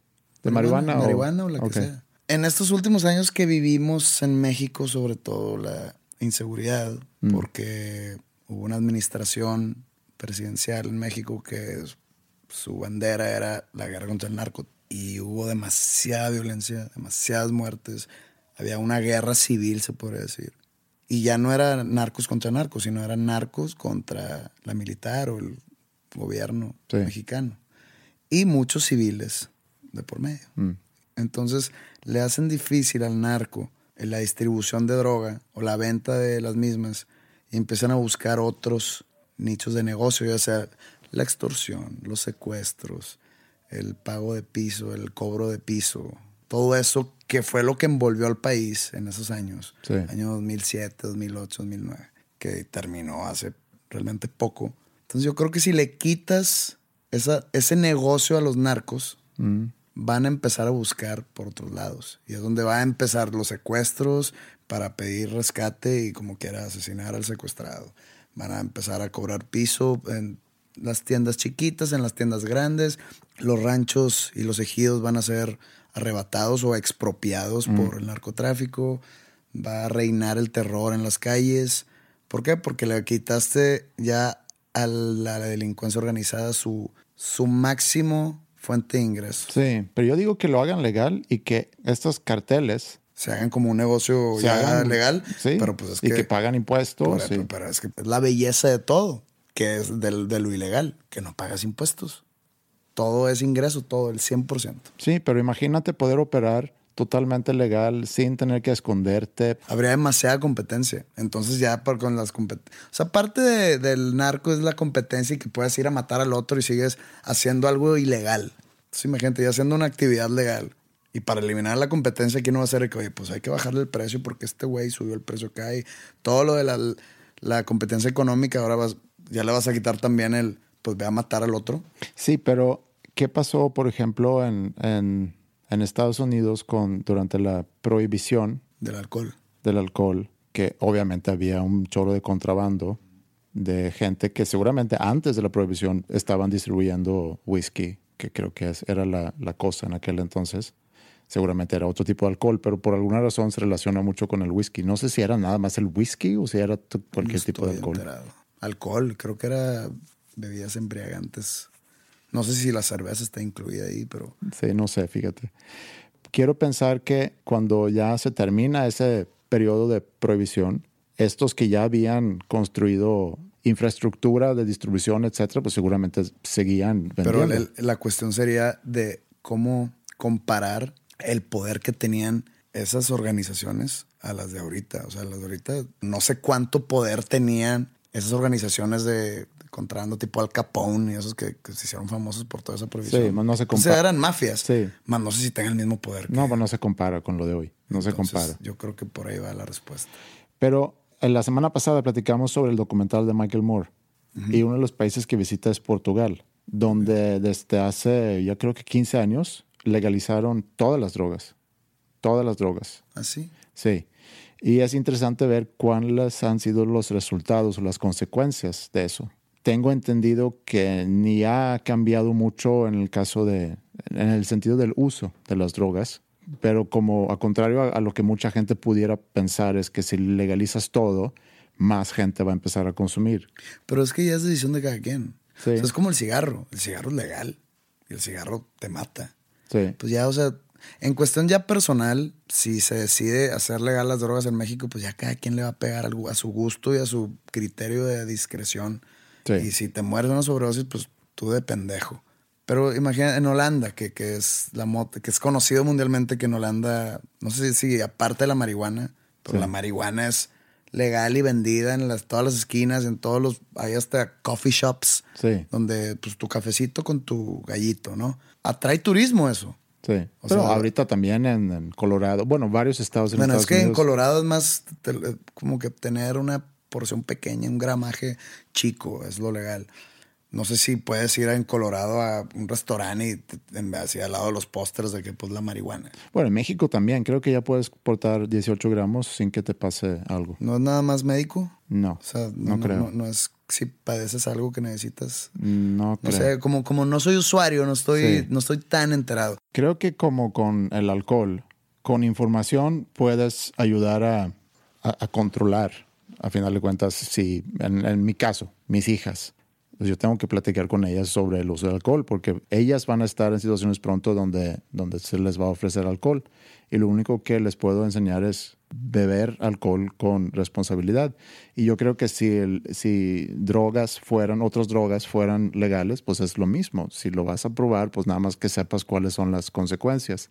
¿De marihuana, o.? Marihuana o la que sea. En estos últimos años que vivimos en México, sobre todo la inseguridad, mm. porque hubo una administración presidencial en México que su bandera era la guerra contra el narco y hubo demasiada violencia, demasiadas muertes. Había una guerra civil, se podría decir. Y ya no era narcos contra narcos, sino eran narcos contra la militar o el gobierno mexicano. Y muchos civiles de por medio. Mm. Entonces le hacen difícil al narco la distribución de droga o la venta de las mismas y empiezan a buscar otros nichos de negocio, ya sea la extorsión, los secuestros, el pago de piso, el cobro de piso, todo eso que fue lo que envolvió al país en esos años, año 2007, 2008, 2009, que terminó hace realmente poco. Entonces yo creo que si le quitas esa, ese negocio a los narcos, mm. van a empezar a buscar por otros lados. Y es donde van a empezar los secuestros para pedir rescate y como quiera asesinar al secuestrado. Van a empezar a cobrar piso en las tiendas chiquitas, en las tiendas grandes. Los ranchos y los ejidos van a ser arrebatados o expropiados mm. por el narcotráfico, va a reinar el terror en las calles. ¿Por qué? Porque le quitaste ya a la delincuencia organizada su, su máximo fuente de ingresos. Sí, pero yo digo que lo hagan legal y que estos carteles se hagan como un negocio se ya hagan- legal, sí, pero pues es y que, que pagan impuestos. Sí. pero es que es la belleza de todo, que es del- de lo ilegal, que no pagas impuestos. Todo es ingreso, todo, el 100%. Sí, pero imagínate poder operar totalmente legal sin tener que esconderte. Habría demasiada competencia. Entonces ya por, con las competencias... O sea, parte de- del narco es la competencia y que puedes ir a matar al otro y sigues haciendo algo ilegal. Entonces imagínate, ya haciendo una actividad legal. Y para eliminar la competencia, aquí no va a ser de que, oye, pues hay que bajarle el precio porque este güey subió el precio acá y todo lo de la, la competencia económica, ahora vas, ya le vas a quitar también el, pues ve a matar al otro. Sí, pero ¿qué pasó, por ejemplo, en, en, en Estados Unidos con, durante la prohibición Del alcohol. del alcohol? Que obviamente había un chorro de contrabando de gente que seguramente antes de la prohibición estaban distribuyendo whisky, que creo que era la, la cosa en aquel entonces. Seguramente era otro tipo de alcohol, pero por alguna razón se relaciona mucho con el whisky. No sé si era nada más el whisky o si era cualquier No tipo de alcohol. enterado. Alcohol, creo que era bebidas embriagantes. No sé si la cerveza está incluida ahí, pero Sí, no sé, fíjate. Quiero pensar que cuando ya se termina ese periodo de prohibición, estos que ya habían construido infraestructura de distribución, etcétera, pues seguramente seguían Pero vendiendo. el- la cuestión sería de cómo comparar el poder que tenían esas organizaciones a las de ahorita. O sea, las de ahorita, no sé cuánto poder tenían esas organizaciones de, de contrabando tipo Al Capone y esos que, que se hicieron famosos por toda esa prohibición. Sí, más no se O sea, compara. eran mafias. Sí. Más no sé si tengan el mismo poder. que- No, pues no se compara con lo de hoy. No se Entonces, compara. Yo creo que por ahí va la respuesta. Pero en la semana pasada platicamos sobre el documental de Michael Moore. Y uno de los países que visita es Portugal, donde desde hace, ya creo que 15 años, legalizaron todas las drogas. Todas las drogas. ¿Así? Sí. Y es interesante ver cuáles han sido los resultados o las consecuencias de eso. Tengo entendido que ni ha cambiado mucho en el caso de, en el sentido del uso de las drogas, pero como a contrario a, a lo que mucha gente pudiera pensar es que si legalizas todo, más gente va a empezar a consumir. Pero es que ya es decisión de cada quien. Sí. O sea, es como el cigarro. El cigarro es legal y el cigarro te mata. Sí. Pues ya, o sea, en cuestión ya personal, si se decide hacer legal las drogas en México, pues ya cada quien le va a pegar a su gusto y a su criterio de discreción. Sí. Y si te mueres de una sobredosis, pues tú de pendejo. Pero imagina en Holanda, que, que es la mota, que es conocido mundialmente que en Holanda, no sé si aparte de la marihuana, pero Sí. la marihuana es legal y vendida en las, todas las esquinas, en todos los, hay hasta coffee shops, Sí. donde pues tu cafecito con tu gallito, ¿no? Atrae turismo eso. Sí. O Pero sea- ahorita también en, en Colorado, bueno, varios estados en Bueno, es que en Unidos. Colorado es más te- como que tener una porción pequeña, un gramaje chico, es lo legal. No sé si puedes ir en Colorado a un restaurante y te- al lado de los pósters de que pues la marihuana. Bueno, en México también, creo que ya puedes portar 18 gramos sin que te pase algo. ¿No es nada más médico? No, O sea, no, no, creo. No, no es si padeces algo que necesitas. No No creo. sé, como, como no soy usuario, no estoy, Sí. no estoy tan enterado. Creo que como con el alcohol, con información puedes ayudar a, a- a controlar, a final de cuentas, si en, mi caso, mis hijas, yo tengo que platicar con ellas sobre el uso del alcohol, porque ellas van a estar en situaciones pronto donde, donde se les va a ofrecer alcohol. Y lo único que les puedo enseñar es beber alcohol con responsabilidad. Y yo creo que si, si drogas fueran, otras drogas fueran legales, pues es lo mismo. Si lo vas a probar, pues nada más que sepas cuáles son las consecuencias.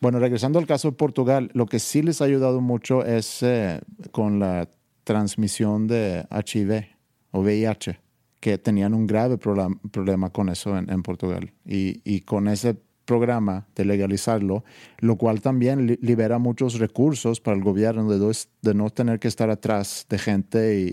Bueno, regresando al caso de Portugal, lo que sí les ha ayudado mucho es eh, con la transmisión de HIV o VIH, que tenían un grave problema con eso en, en Portugal. Y, y con ese programa de legalizarlo, lo cual también li- libera muchos recursos para el gobierno de, dos- de no tener que estar atrás de gente y,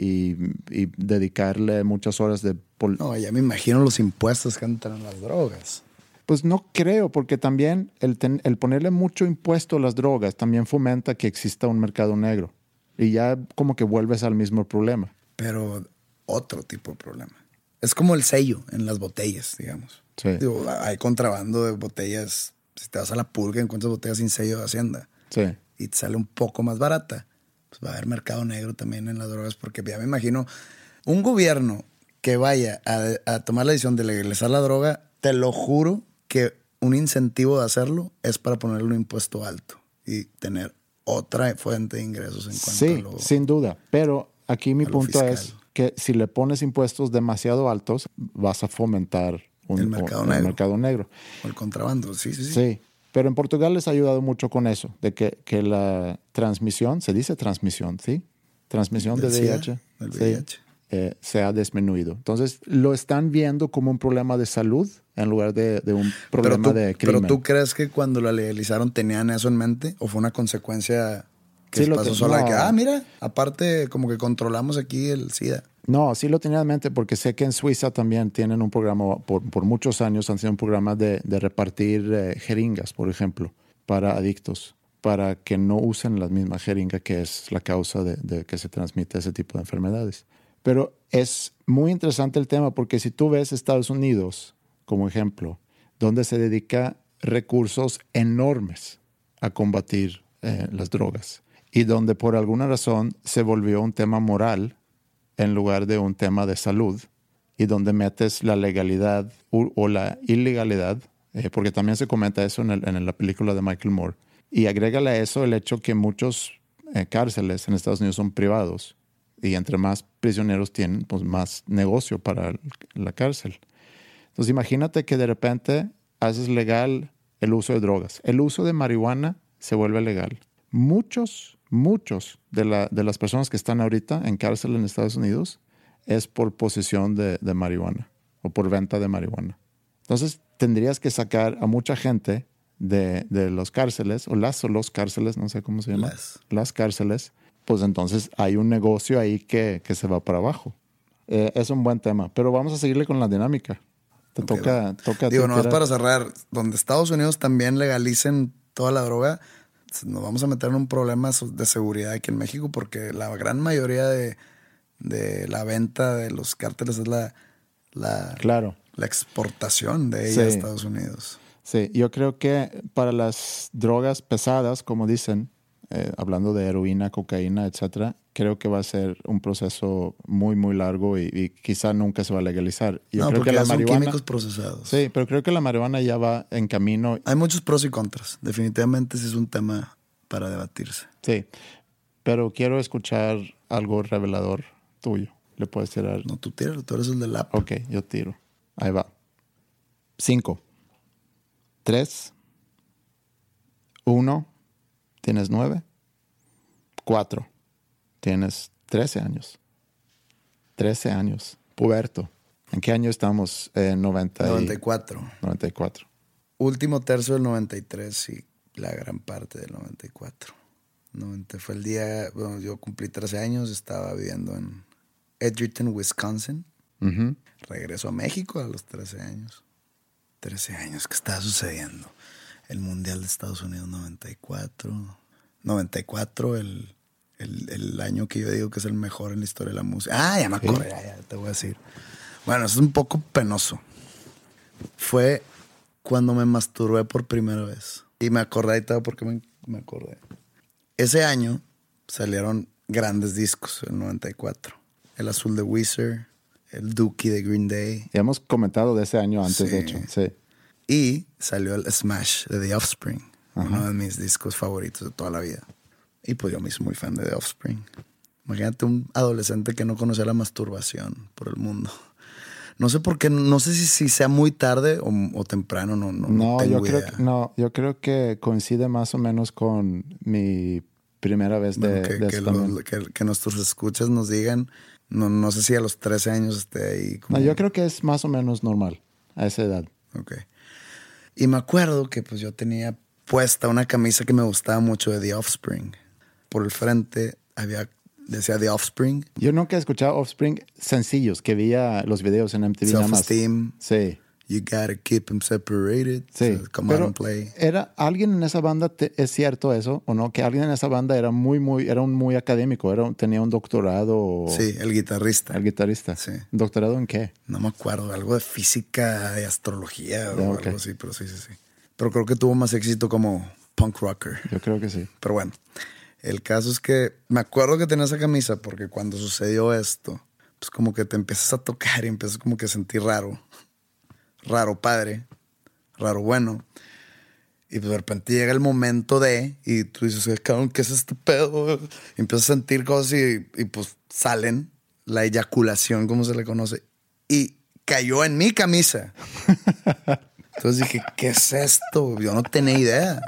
y- y dedicarle muchas horas de... No, ya me imagino los impuestos que entran en las drogas. Pues no creo, porque también el, ten- el ponerle mucho impuesto a las drogas también fomenta que exista un mercado negro. Y ya como que vuelves al mismo problema. pero otro tipo de problema. Es como el sello en las botellas, digamos. Sí. Digo, hay contrabando de botellas. Si te vas a la pulga, encuentras botellas sin sello de Hacienda Sí. y te sale un poco más barata. Pues va a haber mercado negro también en las drogas, porque ya me imagino un gobierno que vaya a, a tomar la decisión de legalizar la droga te lo juro que un incentivo de hacerlo es para ponerle un impuesto alto y tener otra fuente de ingresos en cuanto Sí, a lo... sin duda. Pero aquí mi punto es que si le pones impuestos demasiado altos, vas a fomentar un, El mercado negro. mercado negro. o el contrabando. Sí, sí, sí. Sí. Pero en Portugal les ha ayudado mucho con eso, de que, que la transmisión, se dice transmisión, ¿sí? Transmisión de Del SIDA, VIH, del sí, VIH. Eh, se ha disminuido. Entonces, lo están viendo como un problema de salud en lugar de, de un problema tú, de crimen. pero tú crees que cuando la legalizaron tenían eso en mente o fue una consecuencia que Sí, lo pasó sola no. que, ah, mira, aparte como que controlamos aquí el SIDA. No, sí lo tenía en mente porque sé que en Suiza también tienen un programa, por, por muchos años han sido un programa de, de repartir eh, jeringas, por ejemplo, para adictos, para que no usen la misma jeringa que es la causa de, de que se transmite ese tipo de enfermedades. Pero es muy interesante el tema porque si tú ves Estados Unidos como ejemplo, donde se dedica recursos enormes a combatir eh, las drogas y donde por alguna razón se volvió un tema moral en lugar de un tema de salud y donde metes la legalidad o la ilegalidad, eh, porque también se comenta eso en la película de Michael Moore, y agrégale a eso el hecho que muchos eh, cárceles en Estados Unidos son privados y entre más prisioneros tienen, pues más negocio para la cárcel. Entonces imagínate que de repente haces legal el uso de drogas. El uso de marihuana se vuelve legal. Muchos, muchos de, la- de las personas que están ahorita en cárcel en Estados Unidos es por posesión de, de marihuana o por venta de marihuana. Entonces tendrías que sacar a mucha gente de, de los cárceles o las o los cárceles, no sé cómo se llama. Las. Las cárceles. Pues entonces hay un negocio ahí que, que se va para abajo. Eh, es un buen tema, pero vamos a seguirle con la dinámica. Te toca, va. toca Digo, nomás para cerrar, donde Estados Unidos también legalicen toda la droga, nos vamos a meter en un problema de seguridad aquí en México porque la gran mayoría de, de la venta de los cárteles es la, la, Claro. la exportación de ella a. Estados Unidos. Sí, yo creo que para las drogas pesadas, como dicen, eh, hablando de heroína, cocaína, etcétera, creo que va a ser un proceso muy, muy largo y, y quizá nunca se va a legalizar. Yo no, creo porque que la ya son marihuana. químicos procesados. Sí, pero creo que la marihuana ya va en camino. Hay muchos pros y contras. Definitivamente sí es un tema para debatirse. Sí, pero quiero escuchar algo revelador tuyo. Le puedes tirar. No, tú tíralo, tú eres el del app. Ok, yo tiro. Ahí va. Cinco. Tres. Uno. Tienes nueve. Cuatro. Tienes trece años. Trece años. Puberto. ¿En qué año estamos? En 90 y- 94. 94. Último tercio del 93 y la gran parte del 94. 90 fue el día, bueno, yo cumplí 13 años, estaba viviendo en Edgerton, Wisconsin. Ujú. Regreso a México a los 13 años. 13 años, ¿qué estaba sucediendo? El Mundial de Estados Unidos 94. 94, el, el, el año que yo digo que es el mejor en la historia de la música. Ah, ya me Sí. acordé, ya, ya te voy a decir. Bueno, eso es un poco penoso. Fue cuando me masturbé por primera vez. Y me acordé y todo porque me, me acordé. Ese año salieron grandes discos, el 94. El azul de Weezer, el Dookie de Green Day. Ya hemos comentado de ese año antes, de Sí. hecho. Sí. Y salió el Smash de The Offspring, uno de mis discos favoritos de toda la vida. Y pues yo me hice muy fan de The Offspring. Imagínate un adolescente que no conocía la masturbación por el mundo. No sé por qué, no sé si, si sea muy tarde o, o temprano, no, no, no No, yo creo que, no, yo creo que coincide más o menos con mi primera vez de, Bueno, que, de que eso los- también. que- que nuestros escuchas nos digan, no, no sé si a los 13 años esté ahí. Como, No, yo creo que es más o menos normal a esa edad. Ok. Y me acuerdo que pues yo tenía puesta una camisa que me gustaba mucho de The Offspring. Por el frente había, decía The Offspring, Yo nunca he escuchado Offspring sencillos, que veía los videos en MTV nada más. Self-Esteem, Sí, You Gotta Keep Them Separated, sí. so Come Out Pero and Play. era alguien en esa banda, te- ¿es cierto eso o no? Que alguien en esa banda era muy, muy, era un muy académico, era, tenía un doctorado. Sí, el guitarrista. El guitarrista. Sí. ¿Doctorado en qué? No me acuerdo, algo de física, de astrología o algo así, pero sí, sí, sí. Pero creo que tuvo más éxito como punk rocker. Yo creo que sí. Pero bueno, el caso es que me acuerdo que tenía esa camisa porque cuando sucedió esto, pues como que te empiezas a tocar y empiezas como que a sentir raro. Raro padre, raro bueno. Y pues de repente llega el momento de, y tú dices, "Eh, cabrón, ¿qué es este pedo? Y empiezas a sentir cosas y, y, pues salen, la eyaculación, como se le conoce. Y cayó en mi camisa. Entonces dije, ¿qué es esto? Yo no tenía idea.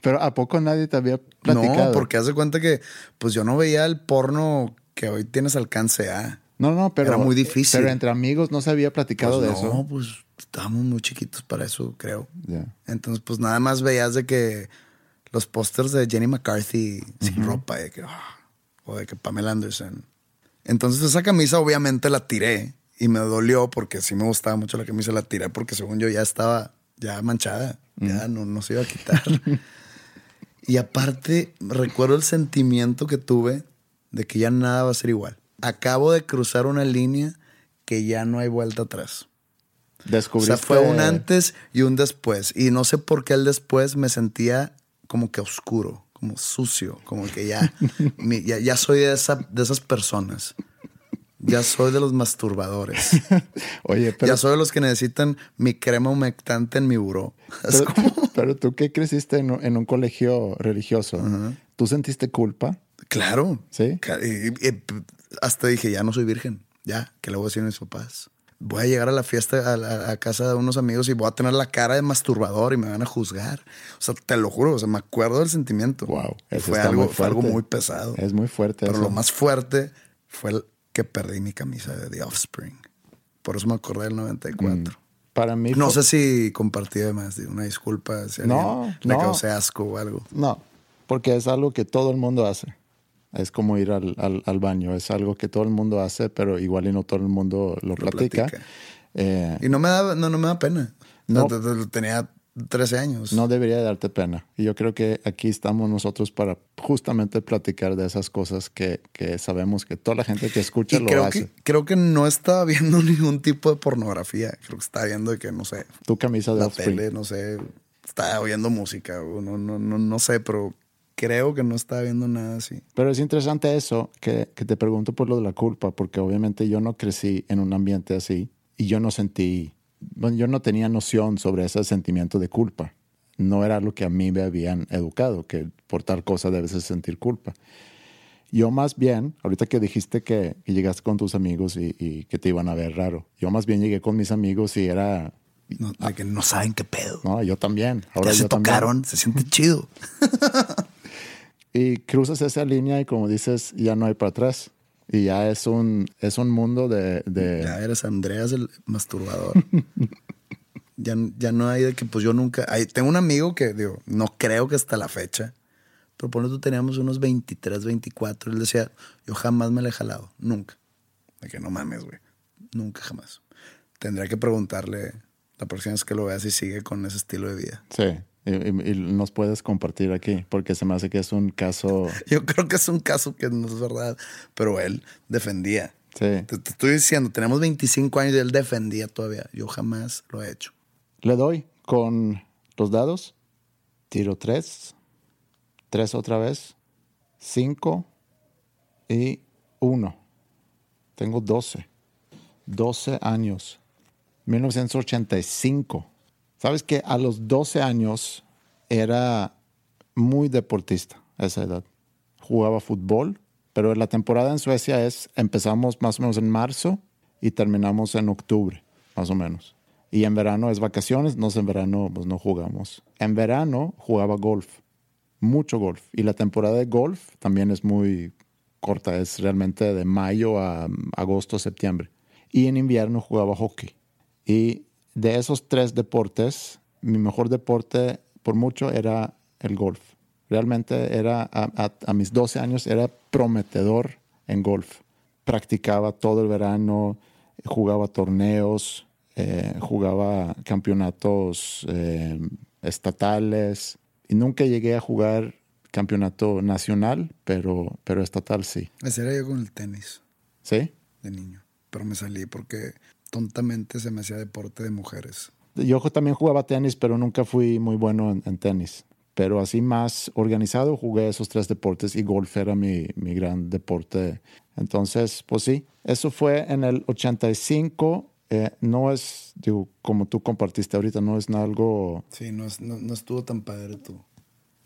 Pero ¿a poco nadie te había platicado? No, porque hace cuenta que pues yo no veía el porno que hoy tienes alcance a. No, no, pero... Era muy difícil. Pero entre amigos no se había platicado Pues de no, eso. pues estábamos muy chiquitos para eso, creo. Entonces, pues nada más veías de que los pósters de Jenny McCarthy sin ropa, de que, ah, o de que Pamela Anderson. Entonces, esa camisa obviamente la tiré y me dolió porque sí me gustaba mucho la camisa, la tiré porque según yo ya estaba ya manchada, ya no, no se iba a quitar. y aparte, recuerdo el sentimiento que tuve de que ya nada va a ser igual. Acabo de cruzar una línea que ya no hay vuelta atrás. O Descubriste... sea, fue un antes y un después. Y no sé por qué el después me sentía como que oscuro, como sucio, como que ya, mi- ya, ya soy de, esa, de esas personas. Ya soy de los masturbadores. Oye, pero... ya soy de los que necesitan mi crema humectante en mi buró. Pero, como- pero tú que creciste en, un- en un colegio religioso, ¿tú sentiste culpa? claro. ¿Sí? Y- y- hasta dije, ya no soy virgen. Ya, ¿qué le voy a decir a mis papás? Voy a llegar a la fiesta, a, la- a casa de unos amigos y voy a tener la cara de masturbador y me van a juzgar. O sea, te lo juro, o sea, me acuerdo del sentimiento. Wow, fue algo, muy fue algo muy pesado. Es muy fuerte Pero eso. lo más fuerte fue el que perdí mi camisa de The Offspring. Por eso me acordé del 94. Para mí... No sé si compartí además, una disculpa si No, le no. causé asco o algo. No, porque es algo que todo el mundo hace. Es como ir al, al- al baño. Es algo que todo el mundo hace, pero igual y no todo el mundo lo, platica. platica. Eh, Y no me da, no, no me da pena. No. No. Tenía 13 años. no debería darte pena. Y yo creo que aquí estamos nosotros para justamente platicar de esas cosas que, que sabemos que toda la gente que escucha y lo creo hace. que, creo que no estaba viendo ningún tipo de pornografía. Creo que estaba viendo de que, no sé, Tu camisa de la tele, no sé, estaba oyendo música no, no, no, no sé, pero creo que no estaba viendo nada así. Pero es interesante eso, que, que te pregunto por lo de la culpa, porque obviamente yo no crecí en un ambiente así y yo no sentí, bueno, yo no tenía noción sobre ese sentimiento de culpa. No era lo que a mí me habían educado, que por tal cosa debes de sentir culpa. Yo más bien, ahorita que dijiste que, que llegaste con tus amigos y, y que te iban a ver raro, yo más bien llegué con mis amigos y era, No, de que no saben qué pedo. no, yo también. Ahora ya se yo también. tocaron, se siente chido. Y cruzas esa línea y como dices, ya no hay para atrás. Y ya es un, es un mundo de... de- Ya eres Andreas el masturbador. ya, ya no hay de que, pues yo nunca. hay- tengo un amigo que, digo, no creo que hasta la fecha, pero por nosotros teníamos unos 23, 24. Él decía, yo jamás me le he jalado, nunca. De que no mames, güey. Nunca jamás. Tendría que preguntarle la próxima vez que lo vea si sigue con ese estilo de vida. Sí, y, nos puedes compartir aquí, porque se me hace que es un caso... Yo creo que es un caso que no es verdad, pero él defendía. Sí. Te, te estoy diciendo, tenemos 25 años y él defendía todavía. Yo jamás lo he hecho. Le doy con los dados. Tiro tres. Tres otra vez. Cinco. Y uno. Tengo 12. 12 años. 1985. ¿Sabes que a los 12 años era muy deportista a esa edad? Jugaba fútbol, pero la temporada en Suecia es, empezamos más o menos en marzo y terminamos en octubre, más o menos. Y en verano es vacaciones, no en verano pues no jugamos. En verano jugaba golf, mucho golf. Y la temporada de golf también es muy corta, es realmente de mayo a agosto, septiembre. Y en invierno jugaba hockey. Y de esos tres deportes, mi mejor deporte por mucho era el golf. Realmente era, a, a- a mis 12 años, era prometedor en golf. Practicaba todo el verano, jugaba torneos, eh, jugaba campeonatos eh, estatales y nunca llegué a jugar campeonato nacional, pero, pero estatal sí. Ese era yo con el tenis ¿Sí? de niño. Pero me salí porque tontamente se me hacía deporte de mujeres. Yo también jugaba tenis, pero nunca fui muy bueno en, en tenis. Pero así más organizado jugué esos tres deportes y golf era mi, mi gran deporte. Entonces, pues sí, eso fue en el 85 eh, no es, digo, como tú compartiste ahorita, no es algo, Sí, no, es- no, no estuvo tan padre tu,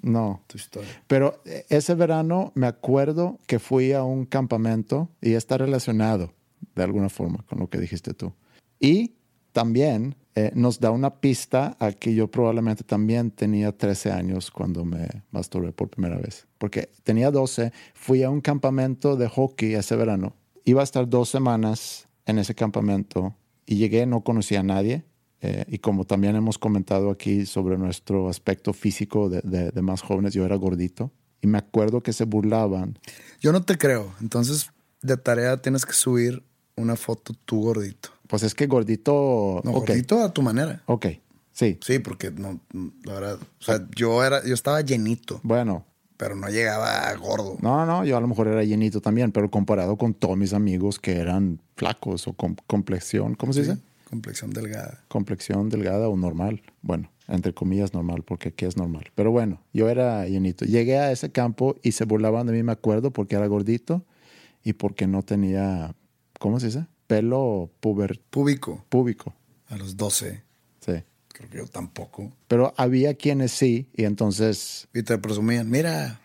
no. tu historia. Pero eh, ese verano me acuerdo que fui a un campamento y está relacionado de alguna forma con lo que dijiste tú. Y también eh, nos da una pista a que yo probablemente también tenía 13 años cuando me masturbé por primera vez. Porque tenía 12, fui a un campamento de hockey ese verano. Iba a estar dos semanas en ese campamento y llegué, no conocía a nadie. Eh, y como también hemos comentado aquí sobre nuestro aspecto físico de, de- de más jóvenes, yo era gordito. Y me acuerdo que se burlaban. Yo no te creo. Entonces, de tarea tienes que subir una foto tú gordito. Pues es que gordito... No, gordito a tu manera. ok, sí. Sí, porque no, la verdad, o sea, yo era, yo estaba llenito, Bueno, pero no llegaba gordo. no, no, yo a lo mejor era llenito también, pero comparado con todos mis amigos que eran flacos o con complexión, ¿cómo se Sí, dice? complexión delgada. complexión delgada o normal. Bueno, entre comillas normal, porque aquí es normal. Pero bueno, yo era llenito. Llegué a ese campo y se burlaban de mí, me acuerdo, porque era gordito y porque no tenía, ¿cómo se dice? Pelo puber, Púbico, púbico. a los 12. Sí. Creo que yo tampoco. Pero había quienes sí, y entonces Y te presumían, mira,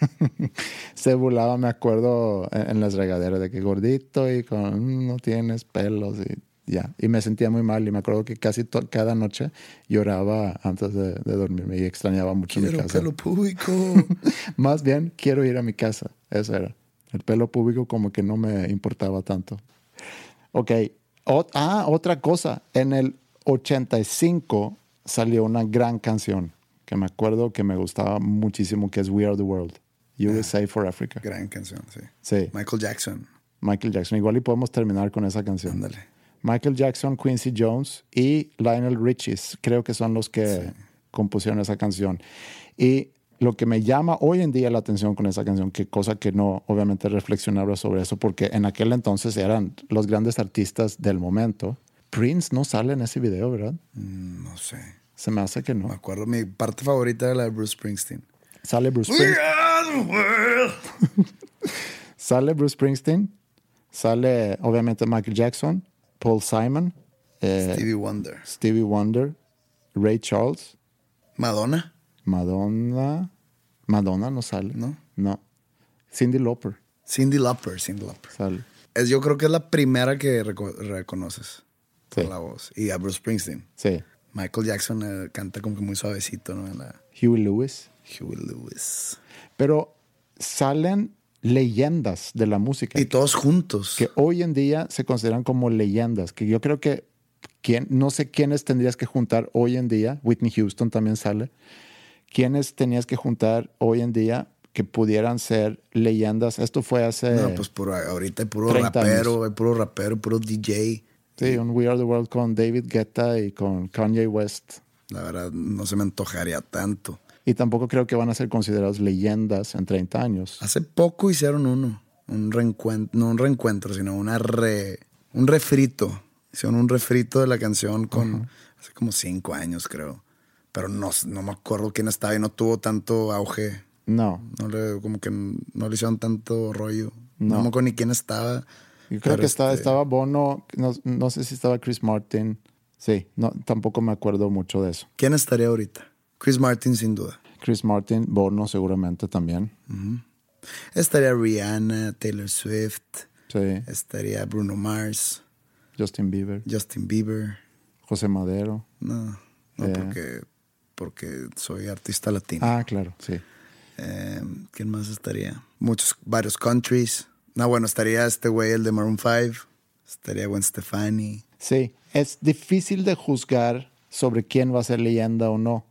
se burlaba, me acuerdo, en, las regaderas de que gordito y con "Mm, no tienes pelos y ya. Y me sentía muy mal y me acuerdo que casi cada noche lloraba antes de, de dormirme y extrañaba mucho mi quiero casa. pelo púbico. Más bien, quiero ir a mi casa. Eso era. El pelo público como que no me importaba tanto. Ok. Ot- ah, otra cosa. En el 85 salió una gran canción que me acuerdo que me gustaba muchísimo, que es We Are the World. USA for Africa. Gran canción, sí. Sí, Michael Jackson, Michael Jackson. Igual y podemos terminar con esa canción. ándale. Michael Jackson, Quincy Jones y Lionel Richie, creo que son los que compusieron esa canción. Y lo que me llama hoy en día la atención con esa canción, que cosa que no, obviamente reflexionaba sobre eso, porque en aquel entonces eran los grandes artistas del momento. Prince no sale en ese video, ¿verdad? Mm, No sé. Se me hace que Me no. acuerdo, mi parte favorita era la de Bruce Springsteen. Sale Bruce Springsteen. Sale Bruce Springsteen. Sale, obviamente, Michael Jackson, Paul Simon, eh, Stevie Wonder. Stevie Wonder, Ray Charles, Madonna, Madonna. Madonna no sale. ¿no? No. Cindy Lauper Cindy Lauper, Cindy Lauper. sale. Es, yo creo que es la primera que reco- reconoces Sí. la voz. Y a Bruce Springsteen. Sí. Michael Jackson eh, canta como que muy suavecito, ¿no? En la Huey Lewis. Huey Lewis. Pero salen leyendas de la música Y todos juntos. que hoy en día se consideran como leyendas. Que yo creo que quién, no sé quiénes tendrías que juntar hoy en día. Whitney Houston también sale. ¿Quiénes tenías que juntar hoy en día que pudieran ser leyendas? Esto fue hace. No, pues puro, ahorita hay puro 30 rapero, hay puro rapero, puro DJ. Sí, un We Are the World con David Guetta y con Kanye West. La verdad, no se me antojaría tanto. Y tampoco creo que van a ser considerados leyendas en 30 años. Hace poco hicieron uno, un reencuentro, no un reencuentro, sino una re, un refrito. Hicieron un refrito de la canción con hace como cinco años, creo. Pero no, no me acuerdo quién estaba y no tuvo tanto auge. No, No le, como que no le hicieron tanto rollo. No. No, me acuerdo ni quién estaba. yo creo que estaba, este- estaba Bono, no, no sé si estaba Chris Martin. Sí, no, tampoco me acuerdo mucho de eso. ¿Quién estaría ahorita? Chris Martin, sin duda. Chris Martin, Bono seguramente también. Estaría Rihanna, Taylor Swift. Sí, Estaría Bruno Mars, Justin Bieber, Justin Bieber. José Madero. No, no Eh. porque, porque soy artista latino. Ah, claro, sí. Eh, ¿Quién más estaría? Muchos, varios countries. No, bueno, estaría este güey, el de Maroon 5. Estaría Gwen Stefani. Sí, es difícil de juzgar sobre quién va a ser leyenda o no.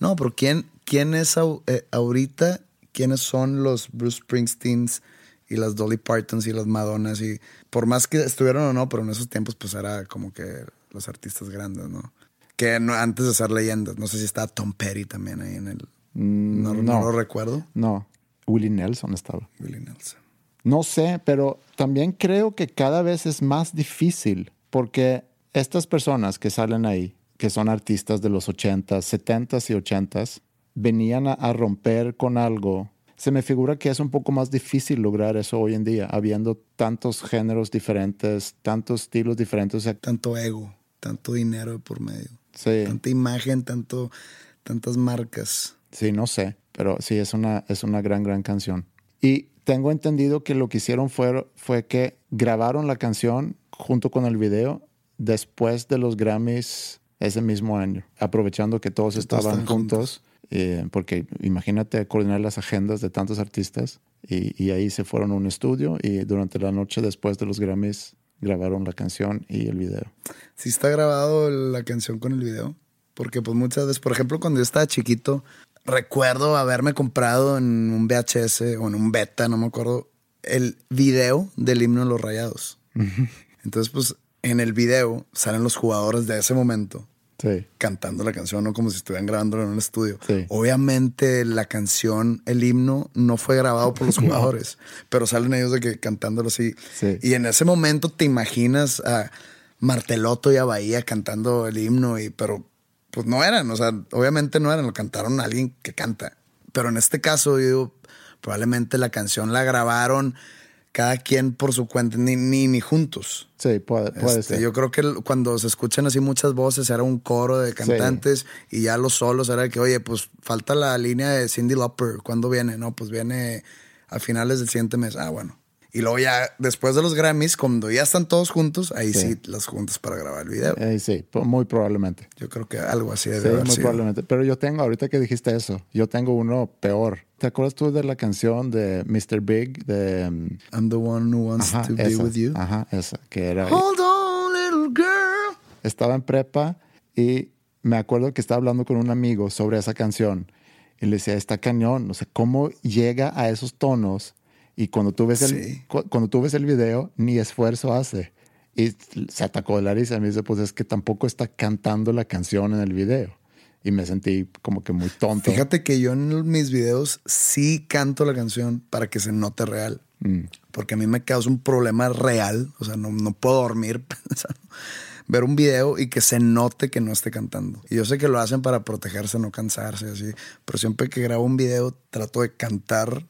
No, pero ¿quién, quién es eh, ahorita? ¿Quiénes son los Bruce Springsteens y las Dolly Partons y las Madonnas? Y por más que estuvieron o no, pero en esos tiempos pues era como que los artistas grandes, ¿no? Que no- antes de ser leyendas. No sé si estaba Tom Petty también ahí en el... no, no no. lo recuerdo. No, Willie Nelson estaba. Willie Nelson. No sé, pero también creo que cada vez es más difícil porque estas personas que salen ahí, que son artistas de los 80s, 70s y 80s, venían a, a romper con algo. se me figura que es un poco más difícil lograr eso hoy en día, habiendo tantos géneros diferentes, tantos estilos diferentes. Tanto ego, tanto dinero por medio. Sí, Tanta imagen, tanto, tantas marcas. sí, no sé, pero sí, es una, es una gran, gran canción. Y tengo entendido que lo que hicieron fue, fue que grabaron la canción junto con el video después de los Grammys ese mismo año, aprovechando que todos estaban juntos, eh, porque imagínate coordinar las agendas de tantos artistas y, y ahí se fueron a un estudio y durante la noche después de los Grammys grabaron la canción y el video. Sí está grabado la canción con el video. Porque pues muchas veces, por ejemplo, cuando yo estaba chiquito, recuerdo haberme comprado en un VHS o en un beta, no me acuerdo, el video del himno de los rayados. Entonces, pues en el video salen los jugadores de ese momento Sí, cantando la canción, ¿no? Como si estuvieran grabándolo en un estudio. Sí. Obviamente la canción, el himno, no fue grabado por los jugadores, pero salen ellos de que cantándolo así. Sí. Y en ese momento te imaginas a Marteloto y a Bahía cantando el himno, y, pero pues no eran, o sea, obviamente no eran, lo cantaron a alguien que canta. Pero en este caso, yo digo, probablemente la canción la grabaron cada quien por su cuenta, ni, ni, ni juntos. sí, puede, puede Este, ser. Yo creo que cuando se escuchan así muchas voces, era un coro de cantantes y ya los solos era que, oye, pues falta la línea de Cindy Lauper. ¿Cuándo viene? No, pues viene a finales del siguiente mes. Ah, bueno. Y luego ya, después de los Grammys, cuando ya están todos juntos, ahí sí, Sí. las juntas para grabar el video. Eh, sí, muy probablemente. Yo creo que algo así debe Sí, haber muy sido. probablemente. Pero yo tengo, ahorita que dijiste eso, yo tengo uno peor. ¿Te acuerdas tú de la canción de Mr. Big? De, mm, I'm the one who wants ajá, to be esa, with you. Ajá, esa, que era... Hold on, little girl. Estaba en prepa y me acuerdo que estaba hablando con un amigo sobre esa canción y le decía, está cañón, o sea, ¿cómo llega a esos tonos? Y cuando tú ves el, Sí. cu- cuando tú ves el video, ni esfuerzo hace. Y se atacó de la risa. Me dice, pues es que tampoco está cantando la canción en el video. Y me sentí como que muy tonto. Fíjate que yo en mis videos sí canto la canción para que se note real. Mm. Porque a mí me causa un problema real. O sea, no, no puedo dormir pensando. Ver un video y que se note que no esté cantando. Y yo sé que lo hacen para protegerse, no cansarse, así. Pero siempre que grabo un video, trato de cantar.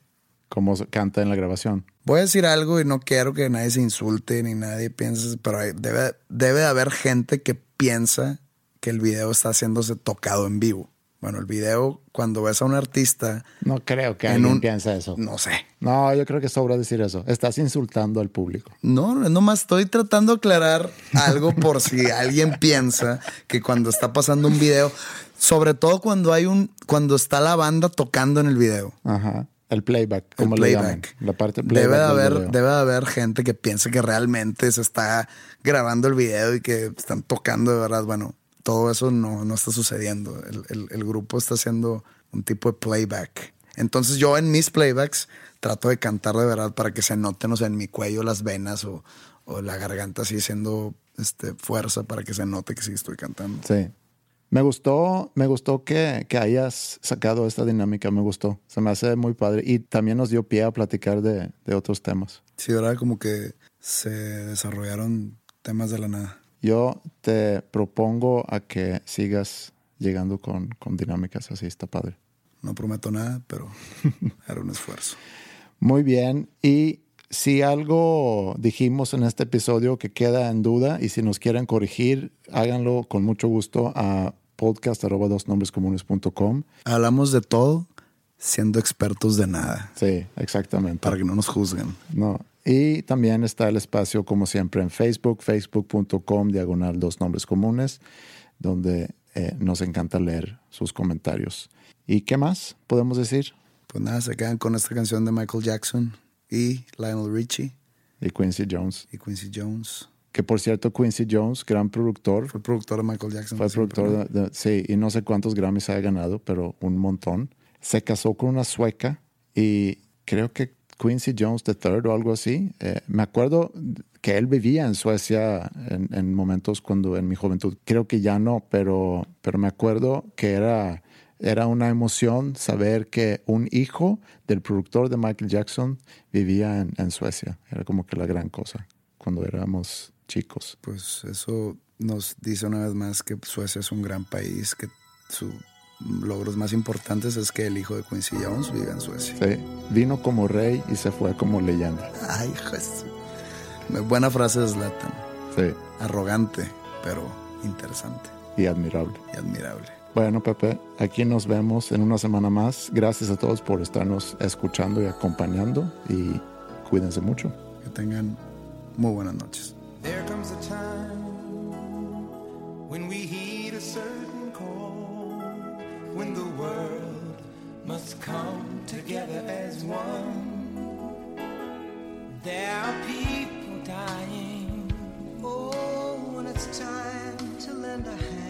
como canta en la grabación. Voy a decir algo y no quiero que nadie se insulte ni nadie piense, pero debe, debe de haber gente que piensa que el video está haciéndose tocado en vivo. Bueno, el video, cuando ves a un artista, No creo que En alguien un- piense eso. no sé. No, yo creo que sobra decir eso. Estás insultando al público. No, nomás estoy tratando de aclarar algo por si alguien piensa que cuando está pasando un video, sobre todo cuando hay un, cuando está la banda tocando en el video. Ajá. El playback, el como le llaman. La parte debe playback de del haber, video. debe de haber gente que piensa que realmente se está grabando el video y que están tocando de verdad. Bueno, todo eso no, no está sucediendo. El, el- el grupo está haciendo un tipo de playback. Entonces yo en mis playbacks trato de cantar de verdad para que se noten, o sea, en mi cuello las venas o, o la garganta así haciendo este, fuerza para que se note que sí estoy cantando. Sí. Me gustó, me gustó que, que hayas sacado esta dinámica, me gustó. Se me hace muy padre. Y también nos dio pie a platicar de, de otros temas. Sí, ¿verdad? Como que se desarrollaron temas de la nada. Yo te propongo a que sigas llegando con, con dinámicas así, está padre. No prometo nada, pero haré un esfuerzo. Muy bien. Y si algo dijimos en este episodio que queda en duda y si nos quieren corregir, háganlo con mucho gusto a podcast.com. Hablamos de todo siendo expertos de nada, Sí, exactamente. para que no nos juzguen. No. Y también está el espacio, como siempre, en Facebook, facebook.com, diagonal dos nombres comunes, donde eh, nos encanta leer sus comentarios. ¿Y qué más podemos decir? Pues nada, se quedan con esta canción de Michael Jackson y Lionel Richie Y Quincy Jones. y Quincy Jones. Que por cierto, Quincy Jones, gran productor, Fue productor de Michael Jackson. fue productor de, de- sí, y no sé cuántos Grammys ha ganado, pero un montón. Se casó con una sueca y creo que Quincy Jones III o algo así. Eh, me acuerdo que él vivía en Suecia en, en momentos cuando en mi juventud. Creo que ya no, pero, pero me acuerdo que era, era una emoción saber que un hijo del productor de Michael Jackson vivía en Suecia. Era como que la gran cosa cuando éramos chicos. Pues eso nos dice una vez más que Suecia es un gran país, que su logros más importantes es que el hijo de Quincy Jones vive en Suecia. Sí, vino como rey y se fue como leyenda. Ay, Jesús. Buena frase de Zlatan. Sí. Arrogante, pero interesante. Y admirable. Y admirable. Bueno, Pepe, aquí nos vemos en una semana más. Gracias a todos por estarnos escuchando y acompañando y cuídense mucho. Que tengan muy buenas noches. There comes a time when we when the world must come together as one. There are people dying. Oh, when it's time to lend a hand